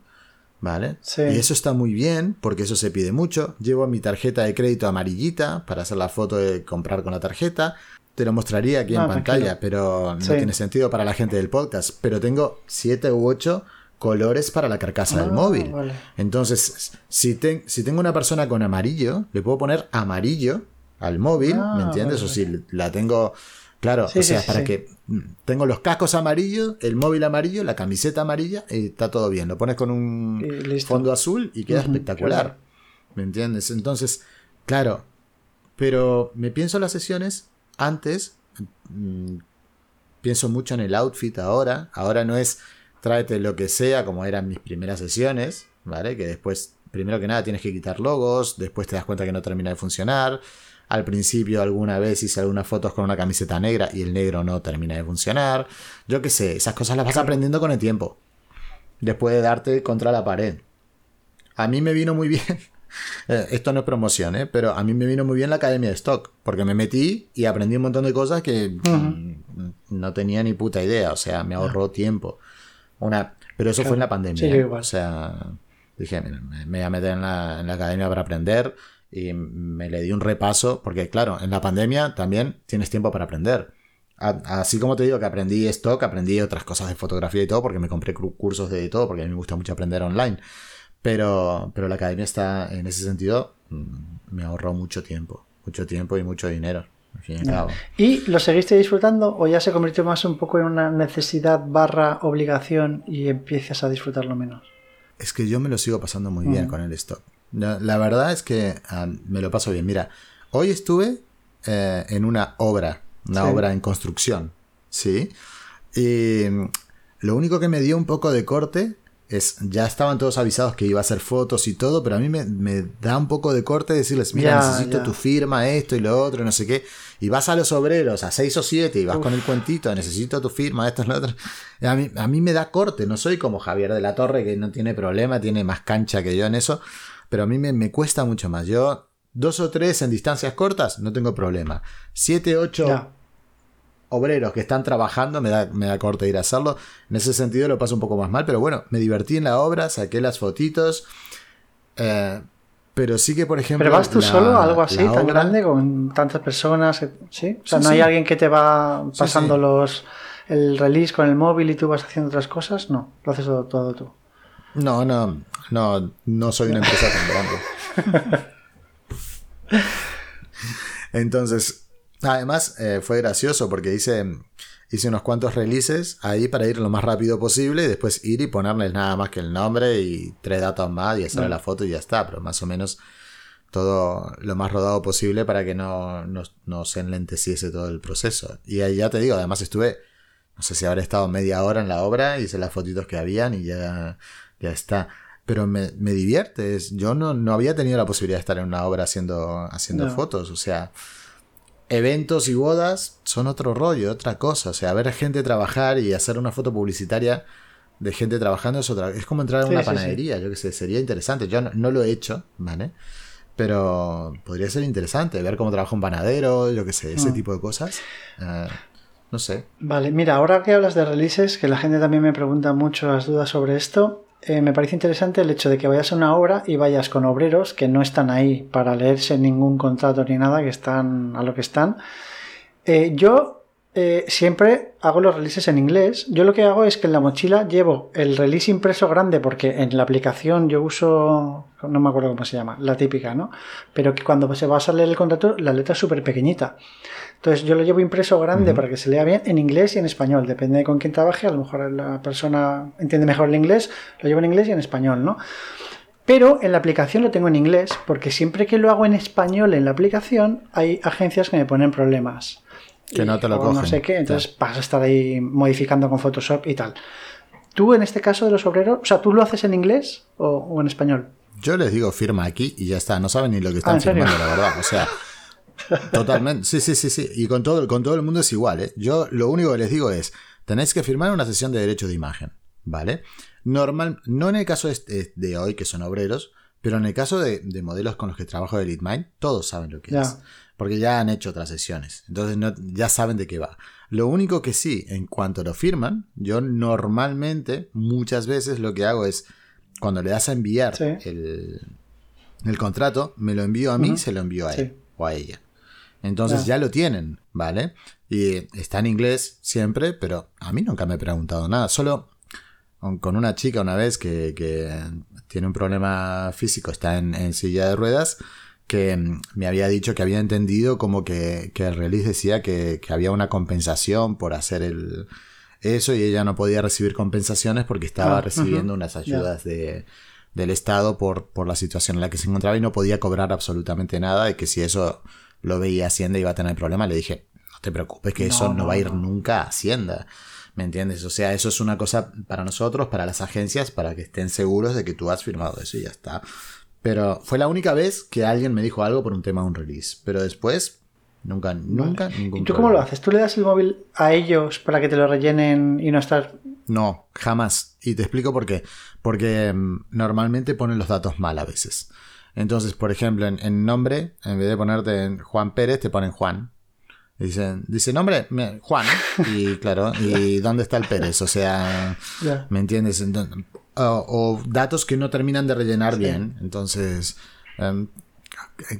¿Vale? Y eso está muy bien porque eso se pide mucho. Llevo mi tarjeta de crédito amarillita para hacer la foto de comprar con la tarjeta. Te lo mostraría aquí en ah, pantalla, pero no tiene sentido para la gente del podcast. Pero tengo siete u ocho colores para la carcasa del ah, móvil. Entonces, si, si tengo una persona con amarillo, le puedo poner amarillo al móvil, ¿me ah, entiendes? O si la tengo, claro, o sea, para que mm, tengo los cascos amarillos, el móvil amarillo, la camiseta amarilla, y está todo bien. Lo pones con un fondo azul y queda espectacular. ¿Me entiendes? Entonces, claro, pero me pienso las sesiones antes, mm, pienso mucho en el outfit ahora. Ahora no es tráete lo que sea como eran mis primeras sesiones, ¿vale? Que después, primero que nada, tienes que quitar logos, después te das cuenta que no termina de funcionar al principio alguna vez hice algunas fotos con una camiseta negra y el negro no termina de funcionar. Yo qué sé, esas cosas las vas aprendiendo con el tiempo. Después de darte contra la pared. A mí me vino muy bien. Eh, esto no es promoción, ¿eh? pero a mí me vino muy bien la academia de stock. Porque me metí y aprendí un montón de cosas que no tenía ni puta idea. O sea, me ahorró tiempo. Una, pero eso fue en la pandemia. O sea, dije, me, voy a meter en la, en la academia para aprender y me le di un repaso, porque claro, en la pandemia también tienes tiempo para aprender. Así como te digo que aprendí stock, aprendí otras cosas de fotografía y todo, porque me compré cursos de todo, porque a mí me gusta mucho aprender online. Pero, pero la academia está, en ese sentido, mm, me ahorró mucho tiempo, mucho tiempo y mucho dinero. y, ¿Y lo seguiste disfrutando o ya se convirtió más un poco en una necesidad barra obligación y empiezas a disfrutarlo menos? Es que yo me lo sigo pasando muy bien mm. con el stock. La, verdad es que ah, me lo paso bien. Mira, hoy estuve eh, en una obra, una obra en construcción, ¿sí? Y mm, lo único que me dio un poco de corte es, ya estaban todos avisados que iba a hacer fotos y todo, pero a mí me, da un poco de corte decirles, mira, necesito tu firma, esto y lo otro, no sé qué. Y vas a los obreros, a seis o siete, y vas con el cuentito, necesito tu firma, esto y lo otro. A mí, a mí me da corte, no soy como Javier de la Torre, que no tiene problema, tiene más cancha que yo en eso pero a mí me, cuesta mucho más. Yo, dos o tres en distancias cortas, no tengo problema. Siete, ocho obreros que están trabajando, me da, me da corte ir a hacerlo. En ese sentido lo paso un poco más mal, pero bueno, me divertí en la obra, saqué las fotitos. Eh, pero sí que, por ejemplo. ¿Pero vas tú solo algo así, tan grande, con tantas personas? ¿Sí? O sea, no hay alguien que te va pasando los el release con el móvil y tú vas haciendo otras cosas? No, lo haces todo tú. No, no, no, no soy una empresa tan grande. Entonces, además eh, fue gracioso porque hice, hice unos cuantos releases ahí para ir lo más rápido posible y después ir y ponerles nada más que el nombre y tres datos más y hacer la foto y ya está, pero más o menos todo lo más rodado posible para que no, no, no se enlenteciese todo el proceso. Y ahí ya te digo, además estuve, no sé si habré estado media hora en la obra, hice las fotitos que habían y ya ya está. Pero me, me divierte. Yo no, no, había tenido la posibilidad de estar en una obra haciendo, haciendo fotos. O sea, eventos y bodas son otro rollo, otra cosa. O sea, ver a gente trabajar y hacer una foto publicitaria de gente trabajando es otra. Es como entrar en una panadería, yo que sé, sería interesante. Yo no, lo he hecho, ¿vale? Pero podría ser interesante ver cómo trabaja un panadero, yo que sé, ese mm. tipo de cosas. Eh, no sé. Vale, mira, ahora que hablas de releases, que la gente también me pregunta mucho las dudas sobre esto, eh, me parece interesante el hecho de que vayas a una obra y vayas con obreros que no están ahí para leerse ningún contrato ni nada, que están a lo que están. Eh, yo eh, siempre hago los releases en inglés. Yo lo que hago es que en la mochila llevo el release impreso grande porque en la aplicación yo uso, no me acuerdo cómo se llama, la típica, ¿no? Pero que cuando se va a leer el contrato la letra es súper pequeñita. Entonces yo lo llevo impreso grande para que se lea bien en inglés y en español. Depende de con quién trabaje. A lo mejor la persona entiende mejor el inglés, lo llevo en inglés y en español, ¿no? Pero en la aplicación lo tengo en inglés porque siempre que lo hago en español en la aplicación hay agencias que me ponen problemas. Que no te lo cogen. No sé qué, entonces vas a estar ahí modificando con Photoshop y tal. Tú en este caso de los obreros, o sea, ¿tú lo haces en inglés o, en español? Yo les digo firma aquí y ya está, no saben ni lo que están ah, firmando, la verdad. O sea, Totalmente, sí, sí, sí, sí. Y con todo, con todo el mundo es igual, ¿eh? Yo lo único que les digo es, tenéis que firmar una sesión de derecho de imagen, ¿vale? Normal, no en el caso de, de hoy, que son obreros, pero en el caso de, de modelos con los que trabajo de LeadMind, todos saben lo que es. Porque ya han hecho otras sesiones. Entonces no- ya saben de qué va. Lo único que sí, en cuanto lo firman, yo normalmente, muchas veces lo que hago es, cuando le das a enviar Sí. el, el contrato, me lo envío a mí, Ujú. se lo envío a Sí. él o a ella. Entonces Ya. ya lo tienen, ¿vale? Y está en inglés siempre, pero a mí nunca me he preguntado nada. Solo con una chica una vez que, que tiene un problema físico, está en, en silla de ruedas, que mm, me había dicho que había entendido como que, que el release decía que, que había una compensación por hacer el eso y ella no podía recibir compensaciones porque estaba Ah, recibiendo unas ayudas de, del Estado por, por la situación en la que se encontraba y no podía cobrar absolutamente nada y que si eso lo veía Hacienda iba a tener problemas. Le dije, no te preocupes que No, eso no, no, va a ir nunca a Hacienda. ¿Me entiendes? O sea, eso es una cosa para nosotros, para las agencias, para que estén seguros de que tú has firmado eso y ya está. Pero fue la única vez que alguien me dijo algo por un tema de un release. Pero después, nunca, nunca, ningún ¿Y tú cómo lo problema. haces? ¿Tú le das el móvil a ellos para que te lo rellenen y no estar... No, jamás. Y te explico por qué. Porque mm, normalmente ponen los datos mal a veces. Entonces, por ejemplo, en, en nombre, en vez de ponerte en Juan Pérez, te ponen Juan. Dicen, dice nombre, Juan. Y claro, ¿y dónde está el Pérez? O sea. ¿me entiendes? O, o datos que no terminan de rellenar bien. Entonces, em,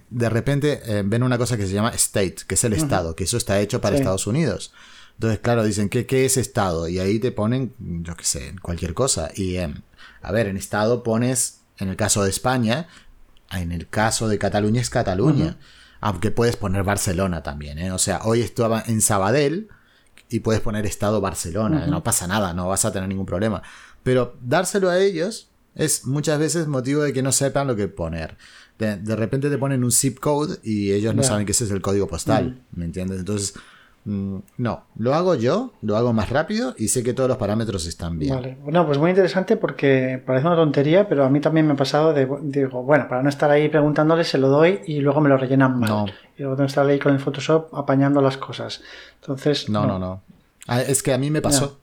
de repente eh, ven una cosa que se llama state, que es el estado, que eso está hecho para Sí. Estados Unidos. Entonces, claro, dicen, ¿qué, qué es estado? Y ahí te ponen, yo qué sé, cualquier cosa. Y, em, a ver, en estado pones, en el caso de España, en el caso de Cataluña es Cataluña. Aunque puedes poner Barcelona también, ¿eh? O sea, hoy estaba en Sabadell y puedes poner estado Barcelona. No pasa nada, no vas a tener ningún problema. Pero dárselo a ellos es muchas veces motivo de que no sepan lo que poner. De, de repente te ponen un zip code y ellos no saben que ese es el código postal. ¿Me entiendes? Entonces, no, lo hago yo, lo hago más rápido y sé que todos los parámetros están bien. Vale. Bueno, pues muy interesante porque parece una tontería, pero a mí también me ha pasado de, digo, bueno, para no estar ahí preguntándoles, se lo doy y luego me lo rellenan mal. No. Y luego tengo que estar ahí con el Photoshop apañando las cosas. Entonces, No, no, no. Ah, Es que a mí me pasó.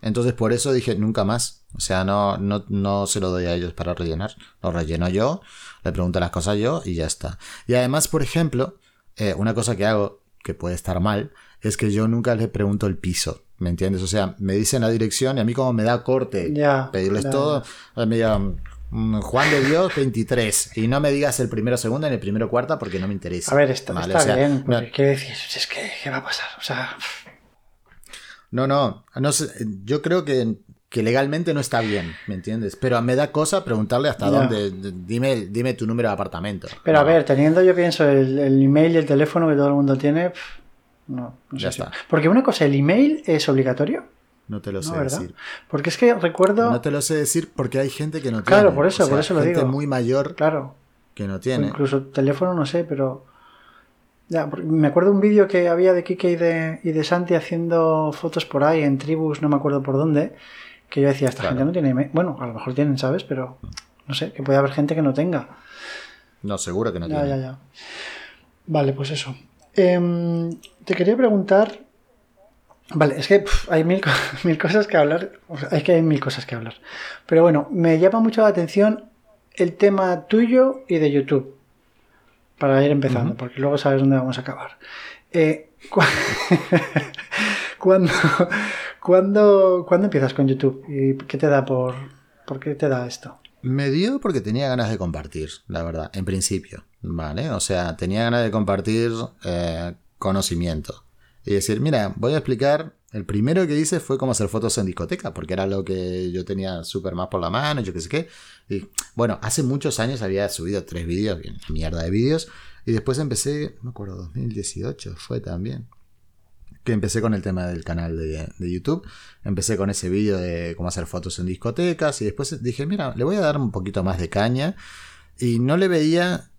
Entonces por eso dije nunca más. O sea, no, no, no se lo doy a ellos para rellenar. Lo relleno yo, le pregunto las cosas yo y ya está. Y además, por ejemplo, eh, una cosa que hago que puede estar mal es que yo nunca les pregunto el piso. ¿Me entiendes? O sea, me dicen la dirección y a mí como me da corte Ya, pedirles todo, me digan mm, Juan de Dios 23 y no me digas el primero segundo ni el primero cuarta porque no me interesa. A ver, está, ¿vale? está O sea, bien, no- ¿qué decir? Es que, ¿qué va a pasar? O sea, No, no, no sé, yo creo que, que legalmente no está bien, ¿me entiendes? Pero me da cosa preguntarle hasta Ya. dónde, dime, dime tu número de apartamento. pero a ver, teniendo yo pienso el, el email y el teléfono que todo el mundo tiene, pff, no, no Ya sé si- está. Porque una cosa, ¿el email es obligatorio? No te lo sé decir. Porque es que recuerdo, No te lo sé decir porque hay gente que no tiene. Claro, por eso, O sea, por eso lo gente digo. muy mayor claro, que no tiene. incluso teléfono no sé, pero... Ya, me acuerdo un vídeo que había de Kike y de, y de Santi haciendo fotos por ahí en tribus, no me acuerdo por dónde, que yo decía, esta Claro. gente no tiene. Bueno, a lo mejor tienen, ¿sabes? Pero no sé, que puede haber gente que no tenga. No, seguro que no Ya, tiene. ya, ya. Vale, pues eso. Em, te quería preguntar. Vale, es que hay mil, mil cosas que hablar. O sea, es que hay mil cosas que hablar. Pero bueno, me llama mucho la atención el tema tuyo y de YouTube. Para ir empezando, porque luego sabes dónde vamos a acabar. Eh, cu- ¿Cuándo, cuándo, cuándo empiezas con YouTube? ¿Y qué te da por, por qué te da esto? Me dio porque tenía ganas de compartir, la verdad, en principio, ¿vale? O sea, tenía ganas de compartir eh, conocimiento. Y decir, mira, voy a explicar, el primero que hice fue cómo hacer fotos en discoteca, porque era lo que yo tenía súper más por la mano, yo qué sé qué. Y bueno, hace muchos años había subido tres vídeos, mierda de vídeos, y después empecé, no me acuerdo, 2018 fue también que empecé con el tema del canal de, YouTube. Empecé con ese vídeo de cómo hacer fotos en discotecas y después dije, mira, le voy a dar un poquito más de caña y no le veía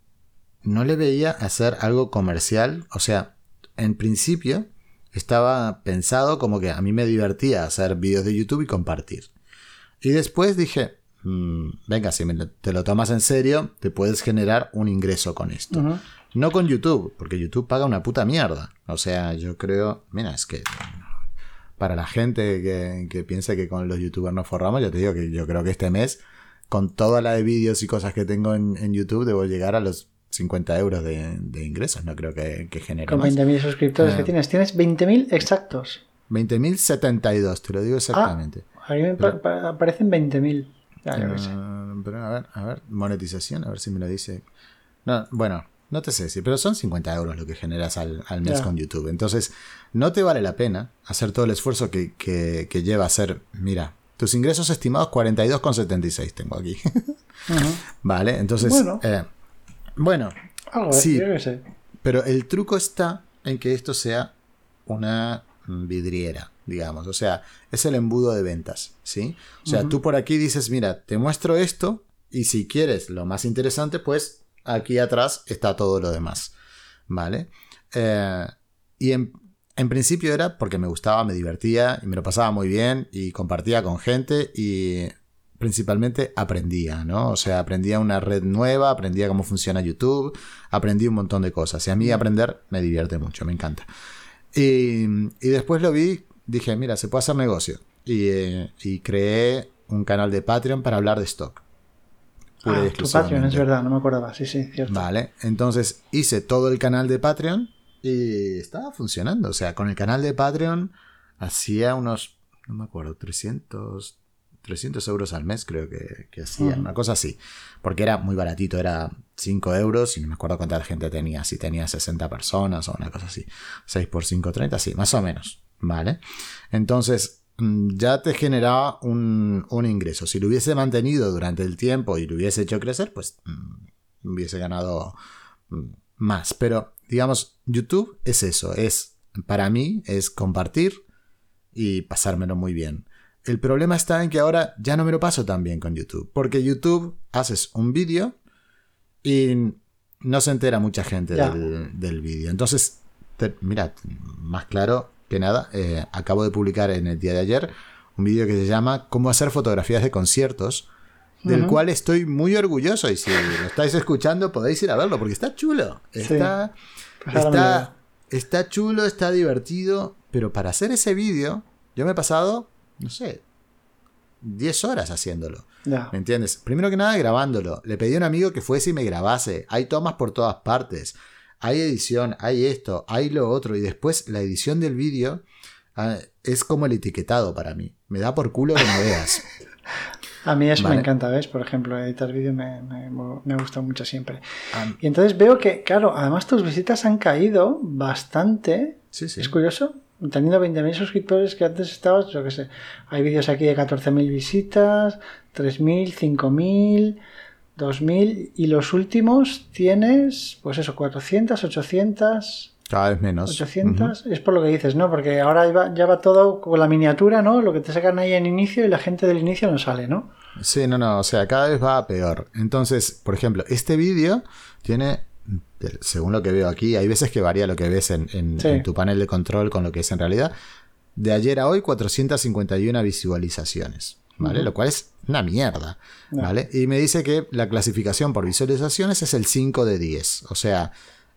no le veía hacer algo comercial, o sea, en principio estaba pensado como que a mí me divertía hacer vídeos de YouTube y compartir. Y después dije, "Mm, venga, si me te lo tomas en serio, te puedes generar un ingreso con esto. No con YouTube, porque YouTube paga una puta mierda. O sea, yo creo. Mira, es que. para la gente que, que piense que con los youtubers nos forramos, yo te digo que yo creo que este mes, con toda la de vídeos y cosas que tengo en, en YouTube, debo llegar a los 50 euros de, de ingresos. No creo que, que genere Con más. 20.000 suscriptores Ah. que tienes. Tienes 20.000 exactos. 20.072, te lo digo exactamente. A mí me pa- pa- aparecen 20.000. Ya, yo qué sé. Ah, pero a ver, a ver, monetización, a ver si me lo dice. No, bueno, no te sé decir, pero son 50 euros lo que generas al, al mes con YouTube. Entonces, no te vale la pena hacer todo el esfuerzo que, que, que lleva a hacer. Mira, tus ingresos estimados 42,76 tengo aquí. Vale, entonces. Bueno. eh, bueno, Algo, Sí. yo qué sé. pero el truco está en que esto sea una vidriera, digamos. O sea, es el embudo de ventas, ¿sí? O sea, tú por aquí dices, mira, te muestro esto y si quieres lo más interesante, pues aquí atrás está todo lo demás, ¿vale? Eh, y en, en principio era porque me gustaba, me divertía y me lo pasaba muy bien y compartía con gente y principalmente aprendía, ¿no? O sea, aprendía una red nueva, aprendía cómo funciona YouTube, aprendí un montón de cosas. Y a mí aprender me divierte mucho, me encanta. Y, y después lo vi, dije, mira, se puede hacer negocio. Y, eh, y creé un canal de Patreon para hablar de stock. Pura y Ah, tu. Patreon, es verdad, no me acordaba. Sí, sí, cierto. Vale, entonces hice todo el canal de Patreon y estaba funcionando. O sea, con el canal de Patreon hacía unos, no me acuerdo, 300, 300 euros al mes creo que, que hacía, Ujú. una cosa así. Porque era muy baratito, era 5 euros y no me acuerdo cuánta gente tenía, si tenía 60 personas o una cosa así. 6 por 5, 30, sí, más o menos. Vale, entonces mm, ya te generaba un, un ingreso. Si lo hubiese mantenido durante el tiempo y lo hubiese hecho crecer, pues mm, hubiese ganado mm, más. Pero, digamos, YouTube es eso, es, para mí, es compartir y pasármelo muy bien. El problema está en que ahora ya no me lo paso tan bien con YouTube, porque YouTube haces un vídeo y no se entera mucha gente Ya. del, del vídeo. Entonces, te- mira, más claro que nada, eh, acabo de publicar en el día de ayer un vídeo que se llama Cómo hacer fotografías de conciertos, del cual estoy muy orgulloso y si lo estáis escuchando podéis ir a verlo porque está chulo. Está, está, está chulo, está divertido, pero para hacer ese vídeo yo me he pasado, no sé, 10 horas haciéndolo. ¿Me entiendes? Primero que nada grabándolo. Le pedí a un amigo que fuese y me grabase. Hay tomas por todas partes. Hay edición, hay esto, hay lo otro. Y después la edición del vídeo ah, es como el etiquetado para mí. Me da por culo que no veas. A mí eso Vale. me encanta, ¿ves? Por ejemplo, editar vídeo me, me, me gusta mucho siempre. Ah, Y entonces veo que, claro, además tus visitas han caído bastante. sí, sí. Es curioso, teniendo 20.000 suscriptores que antes estabas, yo qué sé, hay vídeos aquí de 14.000 visitas, 3.000, 5.000, 2.000 y los últimos tienes, pues eso, 400, 800, Cada vez menos. 800. Es por lo que dices, ¿no? Porque ahora ya va todo con la miniatura, ¿no? Lo que te sacan ahí en inicio y la gente del inicio no sale, ¿no? Sí, no, no. O sea, cada vez va a peor. Entonces, por ejemplo, este vídeo tiene, según lo que veo aquí, hay veces que varía lo que ves en, en- Sí. en tu panel de control con lo que es en realidad. De ayer a hoy, 451 visualizaciones. ¿Vale? Lo cual es una mierda. ¿Vale? Y me dice que la clasificación por visualizaciones es el 5 de 10. O sea,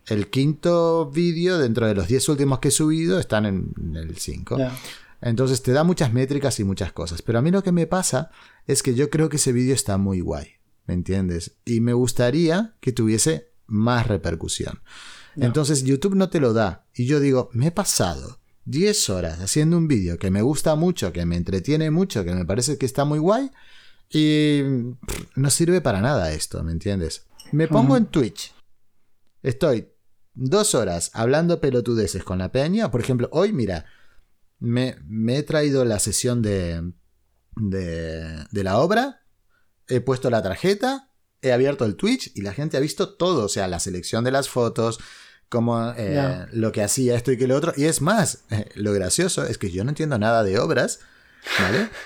el quinto vídeo dentro de los 10 últimos que he subido están en el 5. Ya. Entonces te da muchas métricas y muchas cosas. Pero a mí lo que me pasa es que yo creo que ese vídeo está muy guay. ¿Me entiendes? Y me gustaría que tuviese más repercusión. Entonces YouTube no te lo da. Y yo digo, me he pasado 10 horas haciendo un vídeo que me gusta mucho, que me entretiene mucho, que me parece que está muy guay. Y pff, no sirve para nada esto, ¿me entiendes? Me pongo en Twitch. Estoy dos horas hablando pelotudeces con la peña. Por ejemplo, hoy, mira, me, me he traído la sesión de, de, de la obra, he puesto la tarjeta, he abierto el Twitch y la gente ha visto todo, o sea, la selección de las fotos, como eh, lo que hacía esto y que lo otro. Y es más, eh, lo gracioso es que yo no entiendo nada de obras, ¿vale?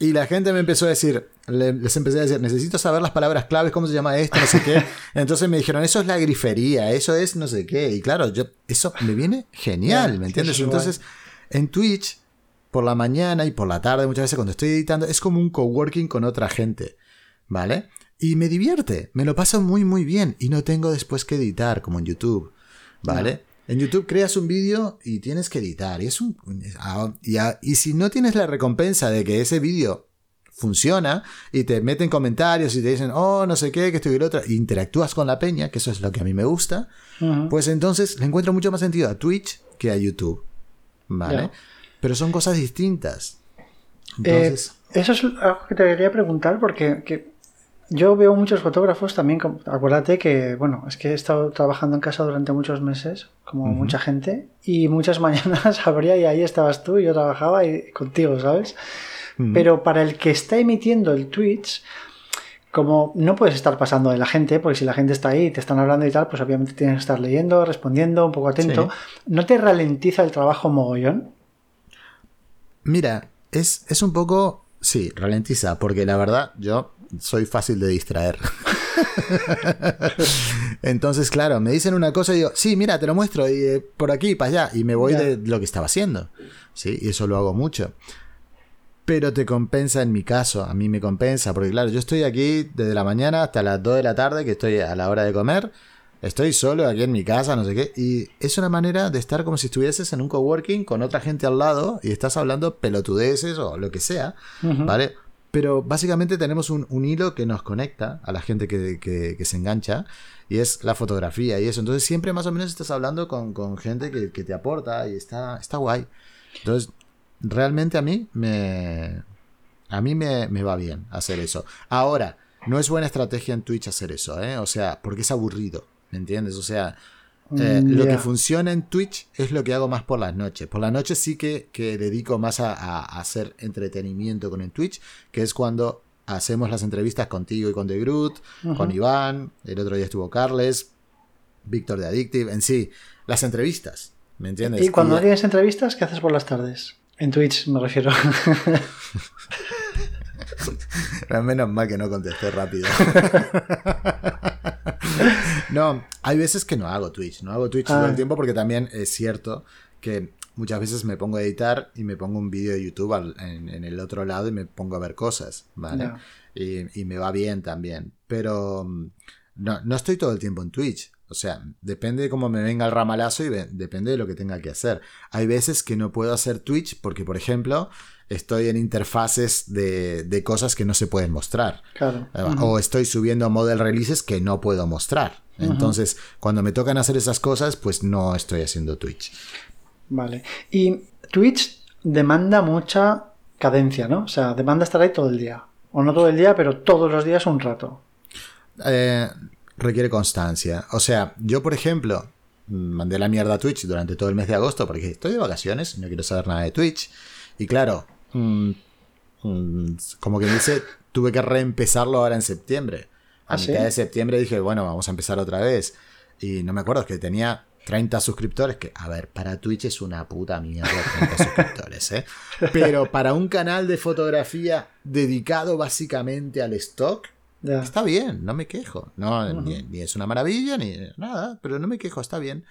Y la gente me empezó a decir, le- les empecé a decir, necesito saber las palabras claves, cómo se llama esto, no sé qué. Entonces me dijeron, eso es la grifería, eso es no sé qué. Y claro, yo, eso me viene genial, ¿me entiendes? Entonces, en Twitch, por la mañana y por la tarde, muchas veces cuando estoy editando, es como un coworking con otra gente, ¿vale? Y me divierte, me lo paso muy, muy bien y no tengo después que editar, como en YouTube, ¿vale? En YouTube creas un vídeo y tienes que editar. Y, es un, ah, y, si no tienes la recompensa de que ese vídeo funciona y te meten comentarios y te dicen, oh, no sé qué, que estoy y otro, e interactúas con la peña, que eso es lo que a mí me gusta, pues entonces le encuentro mucho más sentido a Twitch que a YouTube. ¿Vale? Pero son cosas distintas. Eh, eso es algo que te quería preguntar porque yo veo muchos fotógrafos también, acuérdate que, bueno, es que he estado trabajando en casa durante muchos meses, como mucha gente, y muchas mañanas abría y ahí estabas tú y yo trabajaba y, contigo, ¿sabes? Pero para el que está emitiendo el Twitch, como no puedes estar pasando de la gente, porque si la gente está ahí y te están hablando y tal, pues obviamente tienes que estar leyendo, respondiendo, un poco atento. ¿No te ralentiza el trabajo mogollón? Mira, es, es un poco, sí, ralentiza, porque la verdad yo soy fácil de distraer. Entonces, claro, me dicen una cosa y digo, sí, mira, te lo muestro, y eh, por aquí, para allá, y me voy de lo que estaba haciendo. Sí, y eso lo hago mucho. Pero te compensa en mi caso, a mí me compensa, porque claro, yo estoy aquí desde la mañana hasta las 2 de la tarde, que estoy a la hora de comer, estoy solo aquí en mi casa, no sé qué, y es una manera de estar como si estuvieses en un coworking con otra gente al lado y estás hablando pelotudeces o lo que sea, ¿vale? Pero básicamente tenemos un, hilo que nos conecta a la gente que, se engancha y es la fotografía y eso. Entonces siempre más o menos estás hablando con, gente que, te aporta y está, está guay. Entonces, realmente a mí me, a mí me, va bien hacer eso. Ahora, no es buena estrategia en Twitch hacer eso, ¿eh? O sea, porque es aburrido, ¿me entiendes? O sea, eh, lo que funciona en Twitch es lo que hago más por las noches. Por las noches sí que, dedico más a, hacer entretenimiento con el Twitch, que es cuando hacemos las entrevistas contigo y con The Groot, con Iván, el otro día estuvo Carles, Víctor de Addictive, en sí, las entrevistas, ¿me entiendes? ¿Y cuando tienes entrevistas, qué haces por las tardes? En Twitch me refiero. Menos mal que no contesté rápido. no, hay veces que no hago Twitch. No hago Twitch todo el ah. tiempo porque también es cierto que muchas veces me pongo a editar y me pongo un vídeo de YouTube en, el otro lado y me pongo a ver cosas, ¿vale? Y, me va bien también. Pero mm, no, no estoy todo el tiempo en Twitch. O sea, depende de cómo me venga el ramalazo y depende de lo que tenga que hacer. Hay veces que no puedo hacer Twitch porque, por ejemplo, estoy en interfaces de, cosas que no se pueden mostrar. Claro. Eh, o estoy subiendo model releases que no puedo mostrar. Entonces, cuando me tocan hacer esas cosas, pues no estoy haciendo Twitch. Vale. Y Twitch demanda mucha cadencia, ¿no? O sea, demanda estar ahí todo el día. O no todo el día, pero todos los días un rato. Eh, requiere constancia. O sea, yo, por ejemplo, mandé la mierda a Twitch durante todo el mes de agosto porque estoy de vacaciones y no quiero saber nada de Twitch. Y claro, Mm, mm, como que dice, tuve que reempezarlo ahora en septiembre. A ¿Ah, mitad de septiembre dije, bueno, vamos a empezar otra vez. Y no me acuerdo, es que tenía 30 suscriptores, que, a ver, para Twitch es una puta mierda 30 suscriptores, ¿eh? Pero para un canal de fotografía dedicado básicamente al stock, está bien, no me quejo. No, ni, ni, es una maravilla, ni nada, pero no me quejo, está bien.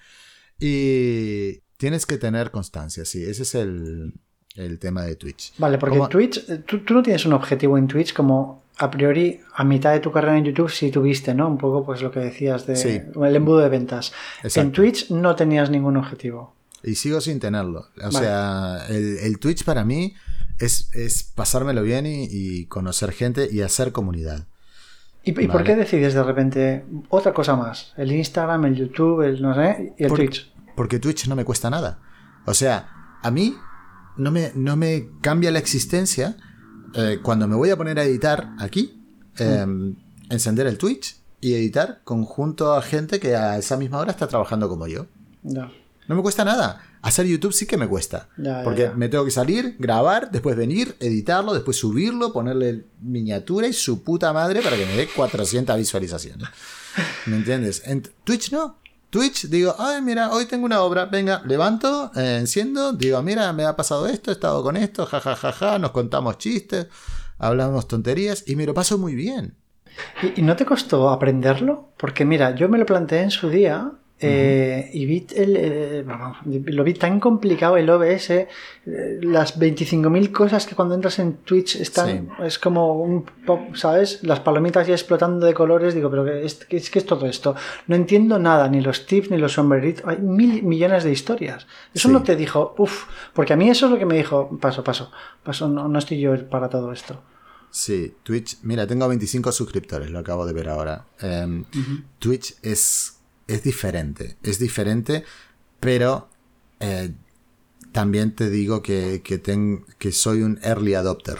Y tienes que tener constancia, sí, ese es el, el tema de Twitch. Vale, porque Twitch, tú, no tienes un objetivo en Twitch como a priori a mitad de tu carrera en YouTube si tuviste, ¿no? Un poco pues lo que decías de el embudo de ventas. En Twitch no tenías ningún objetivo. Y sigo sin tenerlo. O sea, el, Twitch para mí es, es pasármelo bien y, conocer gente y hacer comunidad. ¿Y, por qué decides de repente otra cosa más? El Instagram, el YouTube, el no sé, y el Twitch. Porque Twitch no me cuesta nada. O sea, a mí no me, no me cambia la existencia eh, cuando me voy a poner a editar aquí, em, encender el Twitch y editar conjunto a gente que a esa misma hora está trabajando como yo. No. No me cuesta nada. Hacer YouTube sí que me cuesta. porque me tengo que salir, grabar, después venir, editarlo, después subirlo, ponerle miniatura y su puta madre para que me dé 400 visualizaciones. ¿Me entiendes? En Twitch no. Twitch, digo, ay, mira, hoy tengo una obra, venga, levanto, eh, enciendo, digo, mira, me ha pasado esto, he estado con esto, jajajaja, ja, ja, ja, nos contamos chistes, hablamos tonterías y me lo paso muy bien. ¿Y, no te costó aprenderlo? Porque mira, yo me lo planteé en su día eh, y vi el, eh, lo vi tan complicado el OBS, eh, las 25.000 cosas que cuando entras en Twitch están, es como un pop, ¿sabes? Las palomitas ya explotando de colores, digo, pero ¿qué es, qué es, qué es todo esto? No entiendo nada, ni los tips, ni los sombreritos, hay mil millones de historias. Eso Sí. no te dijo, uff, porque a mí eso es lo que me dijo, paso, paso, paso, no, no estoy yo para todo esto. Sí, Twitch, mira, tengo 25 suscriptores, lo acabo de ver ahora. Em, Twitch es, es diferente, es diferente, pero eh, también te digo que, que, ten- que soy un early adopter.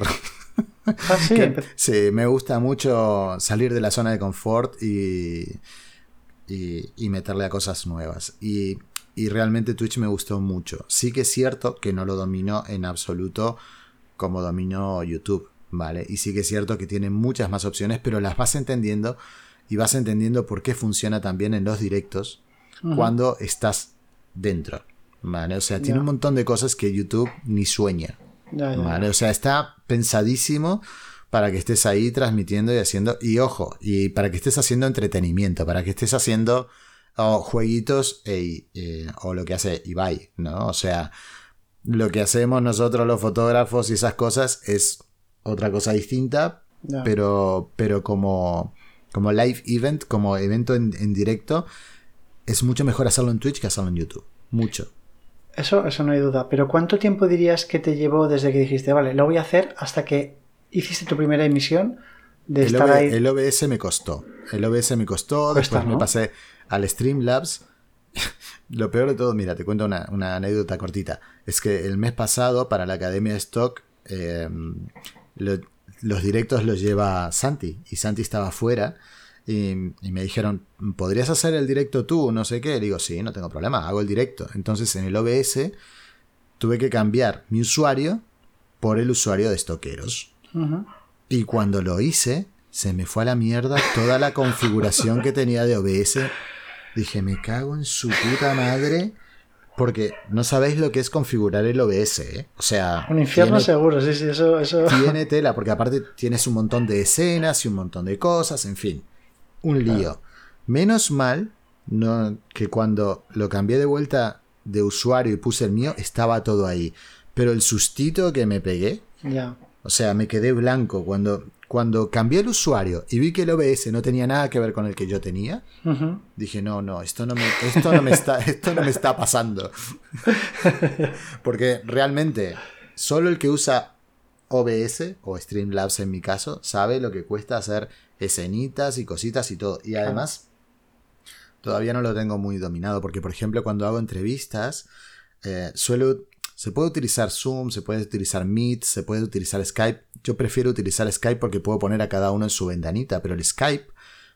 Ah, sí, Que- sí, me gusta mucho salir de la zona de confort y, y, y meterle a cosas nuevas. Y, y realmente Twitch me gustó mucho. Sí que es cierto que no lo domino en absoluto como domino YouTube, ¿vale? Y sí que es cierto que tiene muchas más opciones, pero las vas entendiendo y vas entendiendo por qué funciona también en los directos cuando estás dentro, ¿vale? O sea, tiene un montón de cosas que YouTube ni sueña. O sea, está pensadísimo para que estés ahí transmitiendo y haciendo. Y ojo, y para que estés haciendo entretenimiento, para que estés haciendo oh, jueguitos e- o lo que hace Ibai, ¿no? O sea, lo que hacemos nosotros los fotógrafos y esas cosas es otra cosa distinta, pero, pero como, como live event, como evento en, en directo, es mucho mejor hacerlo en Twitch que hacerlo en YouTube. Mucho. Eso, eso no hay duda. Pero ¿cuánto tiempo dirías que te llevó desde que dijiste, vale, lo voy a hacer hasta que hiciste tu primera emisión de El, estar OB ahí? el OBS me costó. El OBS me costó. Cuesta, después me pasé al Streamlabs. Lo peor de todo, mira, te cuento una, una anécdota cortita. Es que el mes pasado, para la Academia de Stock, eh, lo- los directos los lleva Santi. Y Santi estaba afuera. Y, y me dijeron, ¿podrías hacer el directo tú? No sé qué. Le digo, sí, no tengo problema, hago el directo. Entonces en el OBS tuve que cambiar mi usuario por el usuario de Estoqueros. Y cuando lo hice, se me fue a la mierda toda la configuración que tenía de OBS. Dije, me cago en su puta madre. Porque no sabéis lo que es configurar el OBS, ¿eh? O sea, Un infierno tiene, seguro, sí, sí, eso... eso... tiene tela, porque aparte tienes un montón de escenas y un montón de cosas, en fin. Un lío. Menos mal no, que cuando lo cambié de vuelta de usuario y puse el mío, estaba todo ahí. Pero el sustito que me pegué, Ya. o sea, me quedé blanco cuando, cuando cambié el usuario y vi que el OBS no tenía nada que ver con el que yo tenía. Dije, no, no, esto no me, esto no me, está, esto no me está pasando. Porque realmente, solo el que usa OBS o Streamlabs en mi caso, sabe lo que cuesta hacer escenitas y cositas y todo. Y además, todavía no lo tengo muy dominado. Porque, por ejemplo, cuando hago entrevistas, eh, suelo. Se puede utilizar Zoom, se puede utilizar Meet, se puede utilizar Skype. Yo prefiero utilizar Skype porque puedo poner a cada uno en su ventanita, pero el Skype,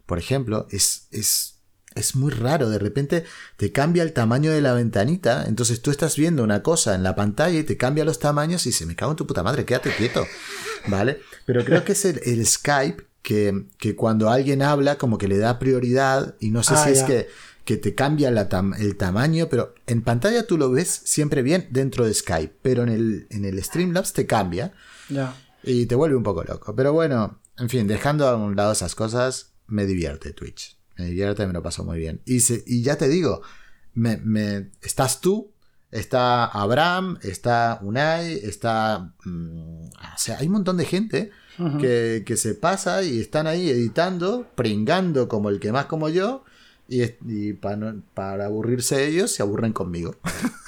por ejemplo, es, es, es muy raro. De repente te cambia el tamaño de la ventanita, entonces tú estás viendo una cosa en la pantalla y te cambia los tamaños y se me cago en tu puta madre, quédate quieto. ¿Vale? Pero creo que es el, el Skype que, que cuando alguien habla como que le da prioridad y no sé Ah, si es que, que te cambia la tam- el tamaño, pero en pantalla tú lo ves siempre bien dentro de Skype, pero en el, en el Streamlabs te cambia Ya. Y te vuelve un poco loco. Pero bueno, en fin, dejando a un lado esas cosas, me divierte Twitch. Me divierte, me lo paso muy bien. Y, se- y ya te digo, me, me- estás tú, está Abraham, está Unai, está... mm, o sea, hay un montón de gente que, que se pasa y están ahí editando, pringando como el que más como yo. Y, y pa no- para aburrirse ellos, se aburren conmigo.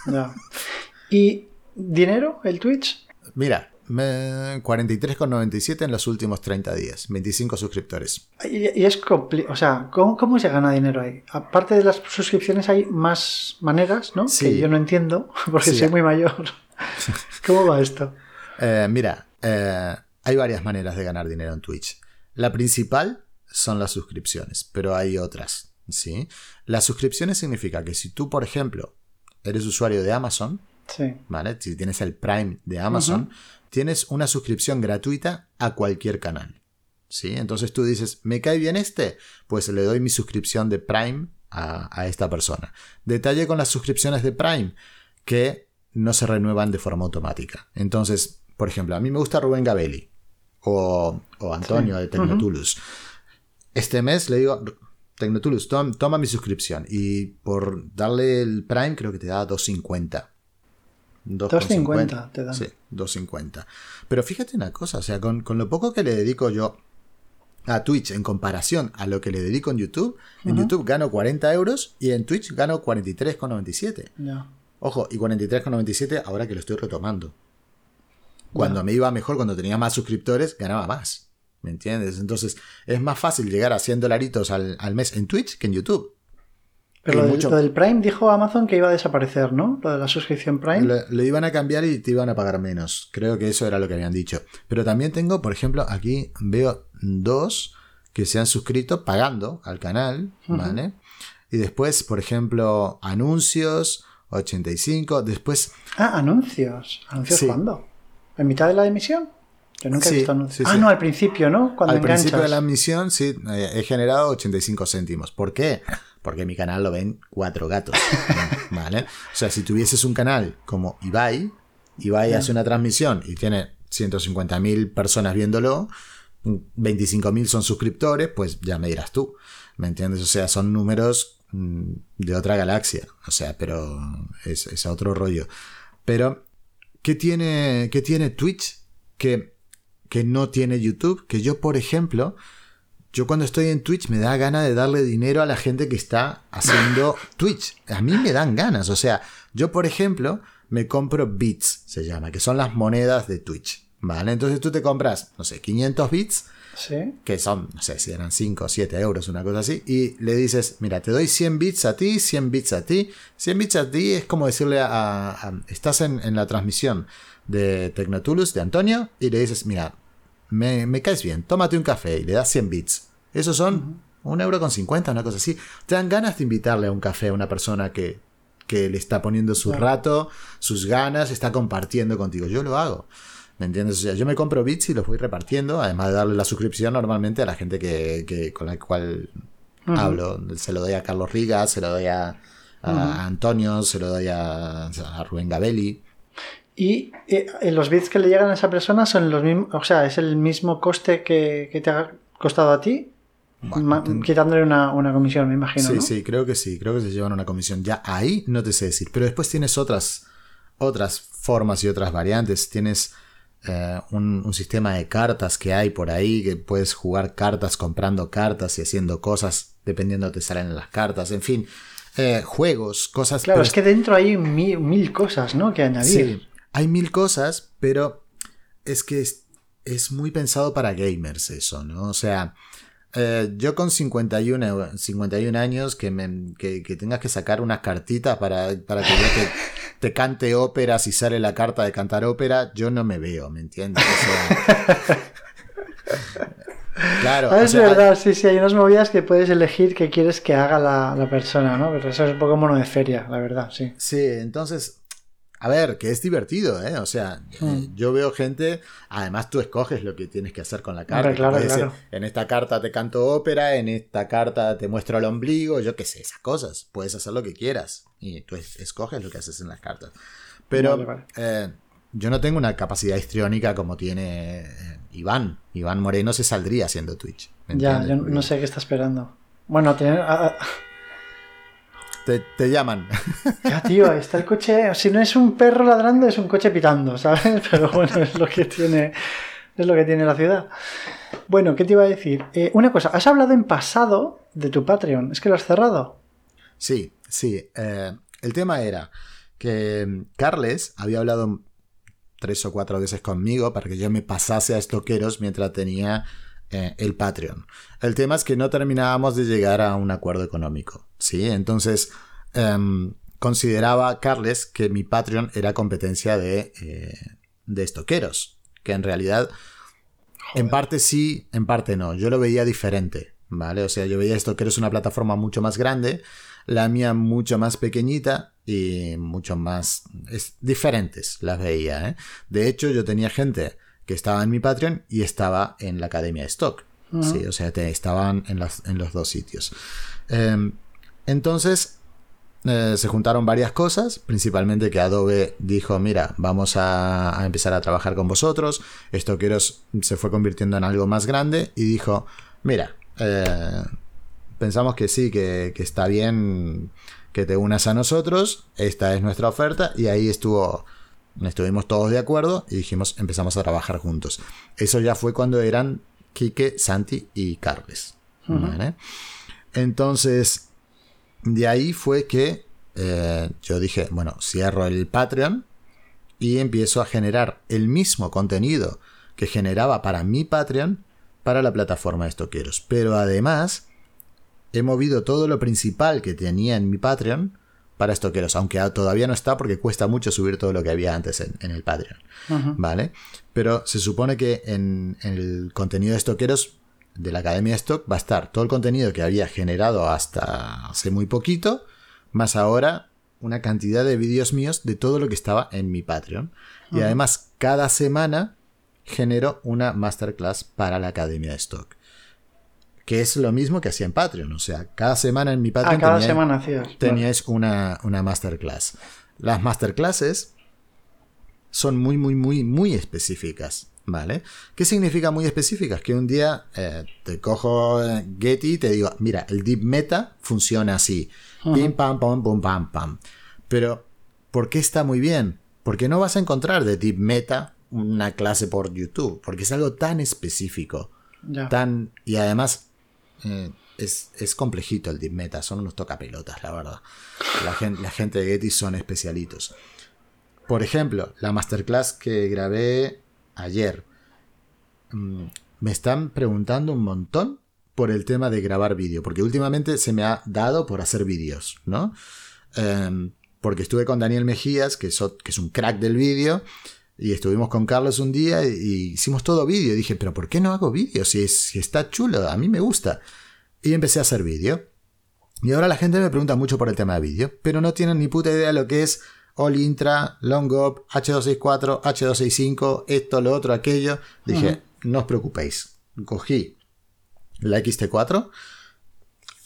Ya. ¿Y dinero, el Twitch? Mira, 43,97 en los últimos 30 días, 25 suscriptores. Y, y es compli- o sea, ¿cómo, ¿cómo se gana dinero ahí? Aparte de las suscripciones hay más maneras, ¿no? Sí. Que yo no entiendo, porque Sí. soy muy mayor. ¿Cómo va esto? Eh, mira, eh, hay varias maneras de ganar dinero en Twitch. La principal son las suscripciones, pero hay otras, ¿sí? Las suscripciones significa que si tú, por ejemplo, eres usuario de Amazon, Sí. ¿vale? Si tienes el Prime de Amazon, tienes una suscripción gratuita a cualquier canal. ¿Sí? Entonces tú dices, ¿me cae bien este? Pues le doy mi suscripción de Prime a, a esta persona. Detalle con las suscripciones de Prime, que no se renuevan de forma automática. Entonces, por ejemplo, a mí me gusta Rubén Gabelli o, o Antonio Sí. de Tecnotulus. Este mes le digo, Tecnotulus, toma mi suscripción. Y por darle el Prime creo que te da 2.50. 2.50 te dan. Sí, 2.50. Pero fíjate una cosa, o sea, con, lo poco que le dedico yo a Twitch en comparación a lo que le dedico en YouTube, en YouTube gano 40 euros y en Twitch gano 43,97. Ojo, y 43,97 ahora que lo estoy retomando. Cuando me iba mejor, cuando tenía más suscriptores, ganaba más. ¿Me entiendes? Entonces es más fácil llegar a 100 dolaritos al, al mes en Twitch que en YouTube. Pero lo, del Prime dijo Amazon que iba a desaparecer, ¿no? Lo de la suscripción Prime. Lo, iban a cambiar y te iban a pagar menos. Creo que eso era lo que habían dicho. Pero también tengo, por ejemplo, aquí veo dos que se han suscrito pagando al canal, ¿vale? Y después, por ejemplo, anuncios, 85. Después. Ah, anuncios. ¿Anuncios cuándo? ¿En mitad de la emisión? Yo nunca he visto anuncios. ah, no, al principio, ¿no? Cuando al principio de la emisión, sí, eh, he generado 85 céntimos. ¿Por qué? Porque mi canal lo ven cuatro gatos. ¿Vale? O sea, si tuvieses un canal como Ibai, Ibai hace una transmisión y tiene 150.000 personas viéndolo, 25.000 son suscriptores, pues ya me dirás tú. ¿Me entiendes? O sea, son números mm, de otra galaxia. O sea, pero es, es otro rollo. Pero, ¿qué tiene, qué tiene Twitch que, que no tiene YouTube? Que yo, por ejemplo, yo cuando estoy en Twitch me da ganas de darle dinero a la gente que está haciendo Twitch. A mí me dan ganas. O sea, yo por ejemplo me compro bits, se llama, que son las monedas de Twitch. ¿Vale? Entonces tú te compras, no sé, 500 bits. ¿Sí? Que son, no sé si eran 5 o 7 euros, una cosa así. Y le dices, mira, te doy 100 bits a ti, 100 bits a ti. 100 bits a ti es como decirle a. estás en, en la transmisión de Tecnotulus de Antonio y le dices, mira, me, caes bien, tómate un café y le das 100 bits. Esos son un euro con 50, una cosa así. Te dan ganas de invitarle a un café a una persona que, que le está poniendo su rato, sus ganas, está compartiendo contigo. Yo lo hago. ¿Me entiendes? O sea, yo me compro bits y los voy repartiendo, además de darle la suscripción normalmente a la gente que, con la cual hablo. Se lo doy a Carlos Riga, se lo doy a, Antonio, se lo doy a, a Rubén Gabelli. Y eh, los bits que le llegan a esa persona son los mismos, o sea, es el mismo coste que, te ha costado a ti, quitándole una, comisión, me imagino. Sí, sí, creo que sí, creo que se llevan una comisión. Ya ahí no te sé decir, pero después tienes otras, otras formas y otras variantes. Tienes eh, un, sistema de cartas que hay por ahí, que puedes jugar cartas comprando cartas y haciendo cosas dependiendo te salen las cartas, en fin. Eh, juegos, cosas. Claro, es que dentro hay mil, mil cosas, ¿no? Que añadir. Sí, hay mil cosas, pero es que es, muy pensado para gamers eso, ¿no? O sea, eh, yo con 51, 51 años que, me, que, tengas que sacar unas cartitas para, para que yo te, cante ópera si sale la carta de cantar ópera, yo no me veo, ¿me entiendes? claro. Ah, es verdad, sí, sí, hay unas movidas que puedes elegir que quieres que haga la, la persona, ¿no? Pero eso es un poco mono de feria, la verdad, sí. Sí, entonces a ver, que es divertido, ¿eh? O sea, hmm. eh, yo veo gente, además tú escoges lo que tienes que hacer con la carta. claro, en esta carta te canto ópera, en esta carta te muestro el ombligo, yo qué sé, esas cosas. Puedes hacer lo que quieras y tú escoges lo que haces en las cartas. Pero eh, yo no tengo una capacidad histriónica como tiene eh, Iván. Iván Moreno se saldría haciendo Twitch. Ya, yo no sé qué está esperando. Bueno, tener... Te, llaman. Ya, tío, está el coche. Si no es un perro ladrando, es un coche pitando, ¿sabes? Pero bueno, es lo que tiene. Es lo que tiene la ciudad. Bueno, ¿qué te iba a decir? Eh, una cosa, has hablado en pasado de tu Patreon. ¿Es que lo has cerrado? Sí, sí. Eh, el tema era que Carles había hablado tres o cuatro veces conmigo para que yo me pasase a estoqueros mientras tenía eh, el Patreon. El tema es que no terminábamos de llegar a un acuerdo económico. ¿sí? Entonces, em, consideraba Carles que mi Patreon era competencia de, eh, de estoqueros, que en realidad, en parte sí, en parte no. Yo lo veía diferente, ¿vale? O sea, yo veía estoqueros una plataforma mucho más grande, la mía mucho más pequeñita y mucho más es, diferentes las veía. ¿eh? De hecho, yo tenía gente que estaba en mi Patreon y estaba en la Academia de Stock. Sí, o sea, estaban en los, en los dos sitios. Em, entonces, eh, se juntaron varias cosas, principalmente que Adobe dijo, mira, vamos a, empezar a trabajar con vosotros. Estoqueros se fue convirtiendo en algo más grande y dijo, mira, eh, pensamos que sí, que, que está bien que te unas a nosotros, esta es nuestra oferta, y ahí estuvo, estuvimos todos de acuerdo y dijimos, empezamos a trabajar juntos. Eso ya fue cuando eran Quique, Santi y Carles. ¿vale? Entonces, de ahí fue que eh, yo dije, bueno, cierro el Patreon y empiezo a generar el mismo contenido que generaba para mi Patreon para la plataforma de estoqueros. Pero además, he movido todo lo principal que tenía en mi Patreon para estoqueros, aunque todavía no está porque cuesta mucho subir todo lo que había antes en, el Patreon. ¿Vale? Pero se supone que en, en, el contenido de estoqueros de la Academia de Stock va a estar todo el contenido que había generado hasta hace muy poquito, más ahora una cantidad de vídeos míos de todo lo que estaba en mi Patreon. Y además, cada semana genero una masterclass para la Academia de Stock. Que es lo mismo que hacía en Patreon. O sea, cada semana en mi Patreon ah, cada semana teníais una, una masterclass. Las masterclasses son muy, muy, muy, muy específicas. ¿Vale? ¿Qué significa muy específicas? Que un día eh, te cojo eh, Getty y te digo, mira, el deep meta funciona así. Pim, pam, pam, pum, pam, pam. Pero, ¿por qué está muy bien? Porque no vas a encontrar de deep meta una clase por YouTube. Porque es algo tan específico. Tan, y además, eh, es, es, complejito el deep meta. Son unos tocapelotas, la verdad. La gente, la gente de Getty son especialitos. Por ejemplo, la masterclass que grabé ayer. Mm, me están preguntando un montón por el tema de grabar vídeo, porque últimamente se me ha dado por hacer vídeos, ¿no? Em, porque estuve con Daniel Mejías, que es, que es un crack del vídeo, y estuvimos con Carlos un día y, hicimos todo vídeo. Dije, pero ¿por qué no hago vídeo? Si, si está chulo, a mí me gusta. Y empecé a hacer vídeo. Y ahora la gente me pregunta mucho por el tema de vídeo, pero no tienen ni puta idea de lo que es All Intra, Long Up, H264, H265, esto, lo otro, aquello. Dije, no os preocupéis. Cogí la XT4,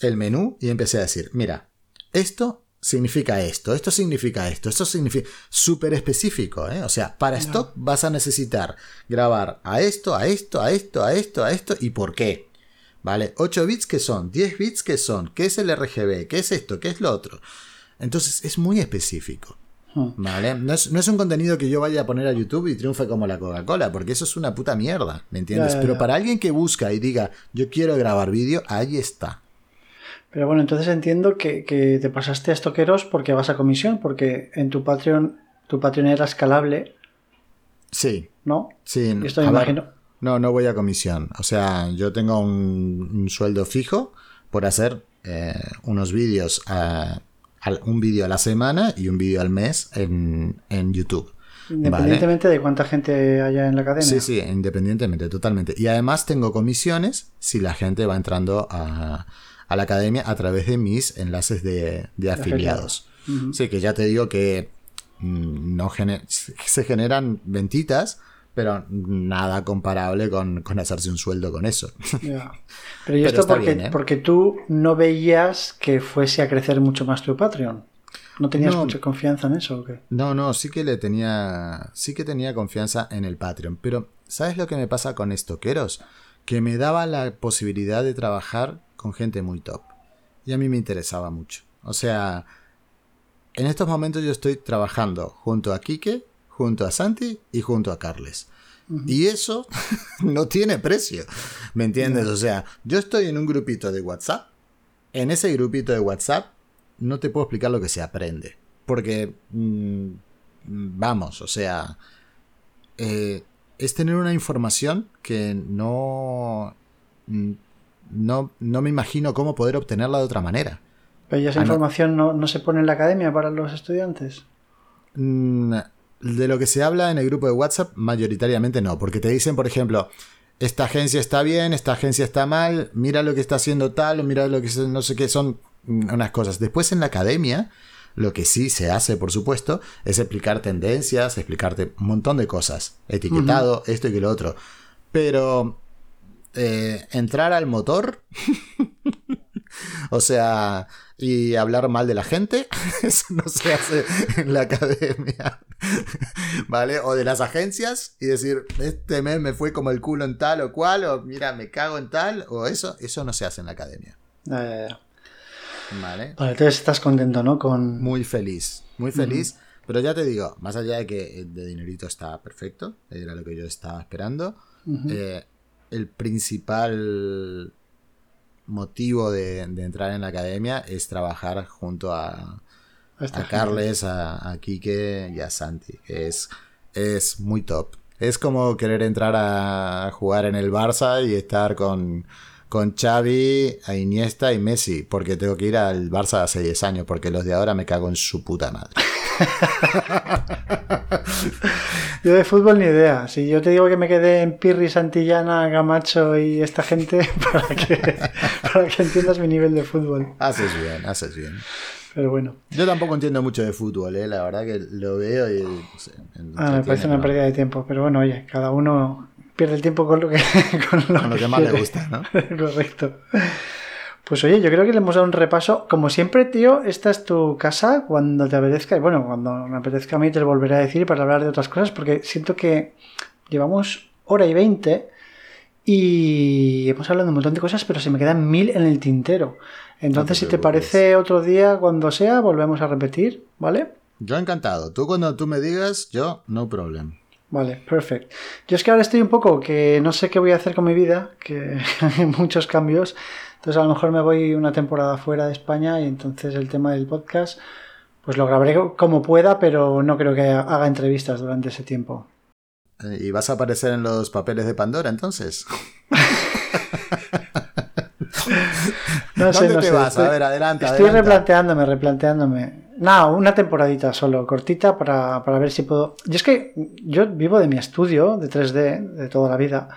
el menú y empecé a decir, mira, esto significa esto, esto significa esto, esto significa súper específico, ¿eh? O sea, para stock vas a necesitar grabar a esto, a esto, a esto, a esto, a esto y por qué. ¿Vale? 8 bits que son, 10 bits que son, qué es el RGB, qué es esto, qué es lo otro. Entonces es muy específico. ¿Vale? No es, un contenido que yo vaya a poner a YouTube y triunfe como la Coca-Cola, porque eso es una puta mierda, ¿me entiendes? Pero para alguien que busca y diga, yo quiero grabar vídeo, ahí está. Pero bueno, entonces entiendo que, te pasaste a estoqueros porque vas a comisión, porque en tu Patreon, tu Patreon era escalable. Sí. ¿No? Sí. esto me imagino. no, no voy a comisión. O sea, yo tengo un, sueldo fijo por hacer eh, unos vídeos a un vídeo a la semana y un vídeo al mes en, YouTube. Independientemente de cuánta gente haya en la academia. Sí, sí, independientemente, totalmente. Y además tengo comisiones si la gente va entrando a, la academia a través de mis enlaces de, afiliados. Sí, que ya te digo que mm, no se generan ventitas, pero nada comparable con, hacerse un sueldo con eso. Pero, ¿y esto porque, ¿eh? porque tú no veías que fuese a crecer mucho más tu Patreon. ¿No tenías mucha confianza en eso o qué? No, no, sí que le tenía. Sí que tenía confianza en el Patreon. Pero, ¿sabes lo que me pasa con estoqueros? Que me daba la posibilidad de trabajar con gente muy top. Y a mí me interesaba mucho. O sea, en estos momentos yo estoy trabajando junto a Kike junto a Santi y junto a Carles. Y eso no tiene precio, ¿me entiendes? O sea, yo estoy en un grupito de WhatsApp. En ese grupito de WhatsApp no te puedo explicar lo que se aprende. Porque, mm, vamos, o sea, eh, es tener una información que no, mm, no, no me imagino cómo poder obtenerla de otra manera. Pero esa ah, información no, no, se pone en la academia para los estudiantes? Mm, de lo que se habla en el grupo de WhatsApp, mayoritariamente no, porque te dicen, por ejemplo, esta agencia está bien, esta agencia está mal, mira lo que está haciendo tal, o mira lo que no sé qué, son unas cosas. Después en la academia, lo que sí se hace, por supuesto, es explicar tendencias, explicarte un montón de cosas, etiquetado, esto y que lo otro. Pero eh, entrar al motor, o sea, y hablar mal de la gente, eso no se hace en la academia. ¿Vale? O de las agencias y decir, este mes me fue como el culo en tal o cual, o mira, me cago en tal, o eso, eso no se hace en la academia. Ya, ya, ya. ¿Vale? Vale, entonces estás contento, ¿no? Con... Muy feliz, muy feliz. Pero ya te digo, más allá de que el de dinerito está perfecto, era lo que yo estaba esperando, eh, el principal motivo de, de entrar en la academia es trabajar junto a, a. Carles, a, a Quique y a Santi, que es, es muy top. Es como querer entrar a jugar en el Barça y estar con, con Xavi, a Iniesta y Messi, porque tengo que ir al Barça hace 10 años, porque los de ahora me cago en su puta madre. Yo de fútbol ni idea. Si yo te digo que me quedé en Pirri, Santillana, Gamacho y esta gente, para que, para que entiendas mi nivel de fútbol. Haces bien, haces bien. Pero bueno, Yo tampoco entiendo mucho de fútbol, ¿eh? la verdad que lo veo y... no sé, me ah, me parece una pérdida de tiempo. Pero bueno, oye, cada uno pierde el tiempo con lo que, con lo Con lo que más le gusta, ¿no? Correcto. Pues oye, yo creo que le hemos dado un repaso. Como siempre, tío, esta es tu casa cuando te apetezca. Y bueno, cuando me apetezca a mí te lo volveré a decir para hablar de otras cosas, porque siento que llevamos hora y veinte y hemos hablado de un montón de cosas, pero se me quedan mil en el tintero. Entonces, te si te parece otro día, cuando sea, volvemos a repetir, ¿vale? Yo encantado. Tú cuando tú me digas, yo, no problem. Vale, perfecto. Yo es que ahora estoy un poco que no sé qué voy a hacer con mi vida, que hay muchos cambios. Entonces a lo mejor me voy una temporada fuera de España y entonces el tema del podcast pues lo grabaré como pueda, pero no creo que haga entrevistas durante ese tiempo. Eh, ¿Y vas a aparecer en los papeles de Pandora entonces? No sé, ¿Dónde no te sé. vas? Estoy, a ver, adelanta. estoy adelanta. replanteándome, replanteándome. No, una temporadita solo, cortita, para, para ver si puedo. Yo es que yo vivo de mi estudio de 3D de toda la vida.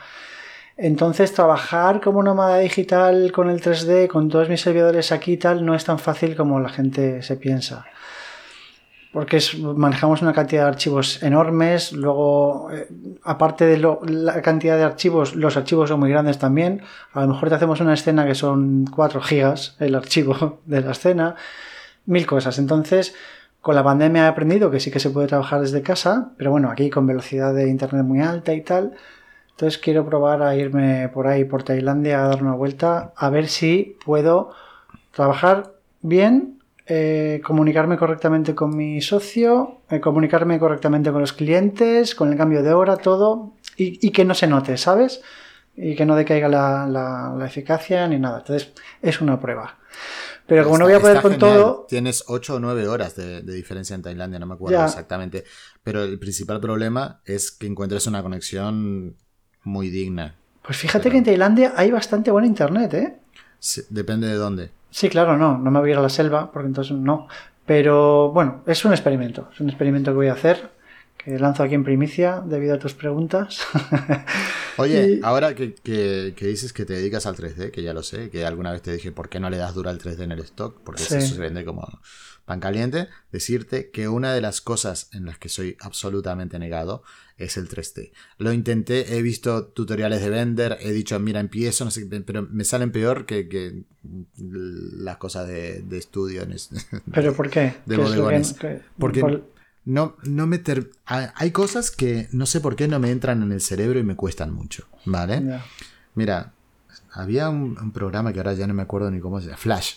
Entonces, trabajar como nómada digital con el 3D, con todos mis servidores aquí y tal, no es tan fácil como la gente se piensa. Porque manejamos una cantidad de archivos enormes, luego, eh, aparte de lo- la cantidad de archivos, los archivos son muy grandes también. A lo mejor te hacemos una escena que son 4 gigas el archivo de la escena, mil cosas. Entonces, con la pandemia he aprendido que sí que se puede trabajar desde casa, pero bueno, aquí con velocidad de internet muy alta y tal. Entonces quiero probar a irme por ahí, por Tailandia, a dar una vuelta, a ver si puedo trabajar bien, eh, comunicarme correctamente con mi socio, eh, comunicarme correctamente con los clientes, con el cambio de hora, todo, y, que no se note, ¿sabes? Y que no decaiga la, la- la eficacia ni nada. Entonces, es una prueba. Pero como no voy a poder con genial. todo, Tienes 8 o 9 horas de, de diferencia en Tailandia, no me acuerdo Ya. exactamente. Pero el principal problema es que encuentres una conexión muy digna. pues fíjate que en Tailandia hay bastante buen internet, ¿eh? Sí, Depende de dónde. Sí, claro, no, no me voy a ir a la selva, porque entonces no. Pero bueno, es un experimento, es un experimento que voy a hacer, que lanzo aquí en primicia debido a tus preguntas. Oye, Y- ahora que, que- que dices que te dedicas al 3D, que ya lo sé, que alguna vez te dije por qué no le das duro al 3D en el stock, porque Sí. eso se vende como pan caliente, decirte que una de las cosas en las que soy absolutamente negado es el 3D. Lo intenté, he visto tutoriales de vender, he dicho, mira, empiezo, no sé, pero me salen peor que, que las cosas de, de estudio. ¿Pero por qué? De ¿Qué que- bodegones. que- Porque por- no, no me ter- hay cosas que no sé por qué no me entran en el cerebro y me cuestan mucho, ¿vale? Mira, había un, un programa que ahora ya no me acuerdo ni cómo se llama, Flash,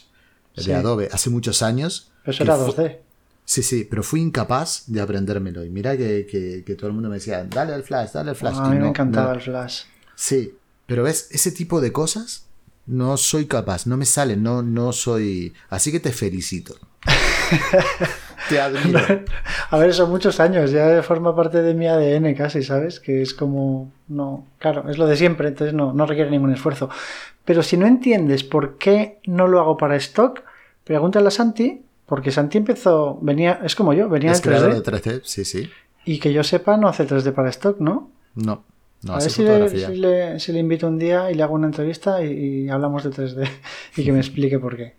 de Sí. Adobe, hace muchos años. Eso era fu- 2D. Sí, sí, pero fui incapaz de aprendérmelo. Y mira que, que- que todo el mundo me decía, dale al Flash, dale al Flash. a mí no- me encantaba no- el Flash. Sí, pero ves, ese tipo de cosas no soy capaz, no me salen, no, no soy... Así que te felicito. te admiro. A ver, son muchos años, ya forma parte de mi ADN casi, ¿sabes? Que es como, no, claro, es lo de siempre, entonces no, no requiere ningún esfuerzo. Pero si no entiendes por qué no lo hago para stock, pregúntale a Santi, porque Santi empezó, venía, es como yo, venía ¿Es del 3D, creador de 3D? Sí, sí. y que yo sepa no hace 3D para stock, ¿no? No, no a hace ver si le, si, le, si le invito un día y le hago una entrevista y, y hablamos de 3D y que me explique por qué.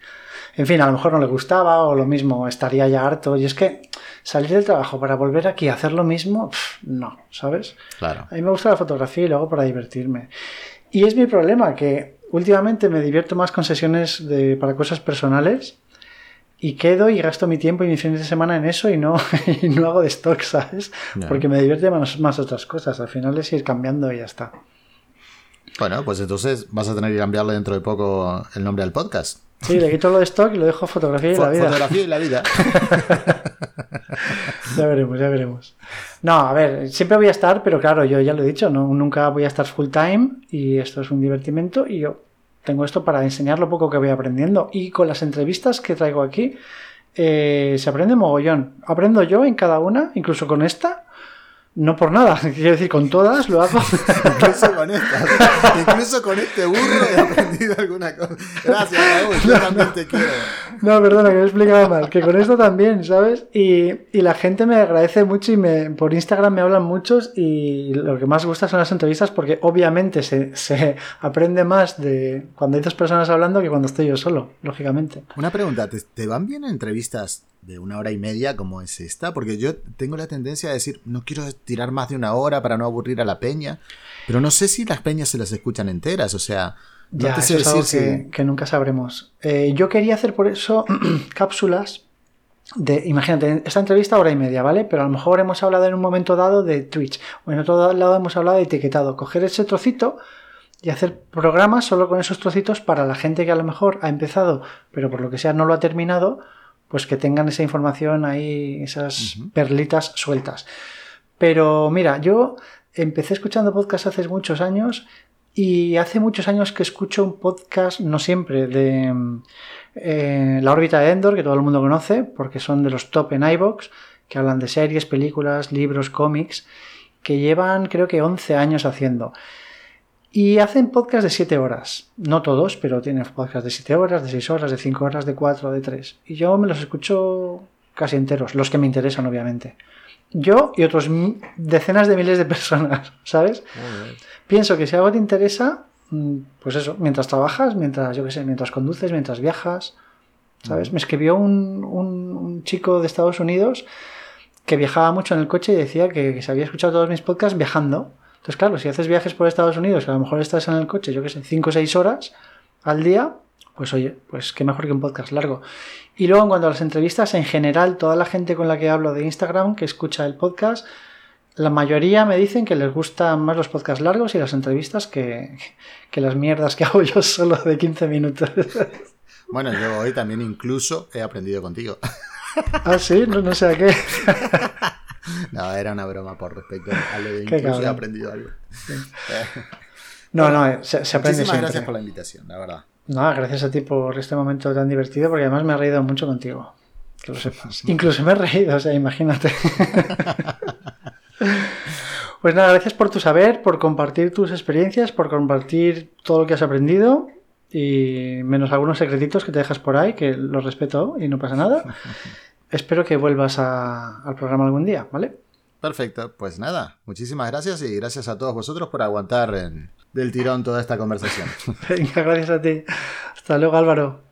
En fin, a lo mejor no le gustaba o lo mismo, estaría ya harto. Y es que salir del trabajo para volver aquí a hacer lo mismo, no, ¿sabes? Claro. A mí me gusta la fotografía y lo hago para divertirme. Y es mi problema, que últimamente me divierto más con sesiones de, para cosas personales y quedo y gasto mi tiempo y mis fines de semana en eso y no, y no hago de stock, ¿sabes? Porque me divierte más, más otras cosas. Al final es ir cambiando y ya está. Bueno, pues entonces vas a tener que cambiarle dentro de poco el nombre al podcast. Sí, le quito lo de stock y lo dejo fotografía y la vida. Fotografía y la vida. ya veremos, ya veremos. No, a ver, siempre voy a estar, pero claro, yo ya lo he dicho, ¿no? nunca voy a estar full time y esto es un divertimento y yo tengo esto para enseñar lo poco que voy aprendiendo. Y con las entrevistas que traigo aquí, eh, se aprende mogollón. Aprendo yo en cada una, incluso con esta, no por nada, quiero decir, con todas lo hago. incluso con esta. Incluso con este burro he aprendido alguna cosa. Gracias, Raúl, yo también te quiero. No, perdona, que me he explicado mal. Que con esto también, ¿sabes? Y, y, la gente me agradece mucho y me, por Instagram me hablan muchos y lo que más gusta son las entrevistas porque obviamente se, se aprende más de cuando hay dos personas hablando que cuando estoy yo solo, lógicamente. Una pregunta, ¿te, te van bien entrevistas de una hora y media como es esta, porque yo tengo la tendencia a decir, no quiero tirar más de una hora para no aburrir a la peña, pero no sé si las peñas se las escuchan enteras, o sea, no te sé decir que, nunca sabremos. Eh, yo quería hacer por eso cápsulas de, imagínate, esta entrevista hora y media, ¿vale? Pero a lo mejor hemos hablado en un momento dado de Twitch, o en otro lado hemos hablado de etiquetado, coger ese trocito y hacer programas solo con esos trocitos para la gente que a lo mejor ha empezado, pero por lo que sea no lo ha terminado, pues que tengan esa información ahí, esas perlitas sueltas. Pero mira, yo empecé escuchando podcast hace muchos años y hace muchos años que escucho un podcast, no siempre, de eh, La órbita de Endor, que todo el mundo conoce, porque son de los top en iVoox, que hablan de series, películas, libros, cómics, que llevan creo que 11 años haciendo. Y hacen podcast de 7 horas. No todos, pero tienen podcast de 7 horas, de 6 horas, de 5 horas, de 4, de 3. Y yo me los escucho casi enteros, los que me interesan, obviamente. Yo y otros decenas de miles de personas, ¿sabes? Pienso que si algo te interesa, mm, pues eso, mientras trabajas, mientras, yo qué sé, mientras conduces, mientras viajas, ¿sabes? Me escribió un, un, chico de Estados Unidos que viajaba mucho en el coche y decía que, que se había escuchado todos mis podcasts viajando. Entonces, claro, si haces viajes por Estados Unidos, a lo mejor estás en el coche, yo qué sé, 5 o 6 horas al día, pues oye, pues qué mejor que un podcast largo. Y luego en cuanto a las entrevistas, en general, toda la gente con la que hablo de Instagram que escucha el podcast, la mayoría me dicen que les gustan más los podcasts largos y las entrevistas que, que las mierdas que hago yo solo de 15 minutos. Bueno, yo hoy también incluso he aprendido contigo. Ah, sí, no, no sé a qué. No, era una broma por respecto a lo de incluso he aprendido algo. no, no, eh, se, aprende Muchísimas gracias por la invitación, la verdad. No, gracias a ti por este momento tan divertido, porque además me he reído mucho contigo. Que lo sepas. Incluso me he reído, o sea, imagínate. pues nada, gracias por tu saber, por compartir tus experiencias, por compartir todo lo que has aprendido y menos algunos secretitos que te dejas por ahí, que los respeto y no pasa nada espero que vuelvas al programa algún día, ¿vale? Perfecto, pues nada, muchísimas gracias y gracias a todos vosotros por aguantar del tirón toda esta conversación. Venga, gracias a ti. Hasta luego, Álvaro.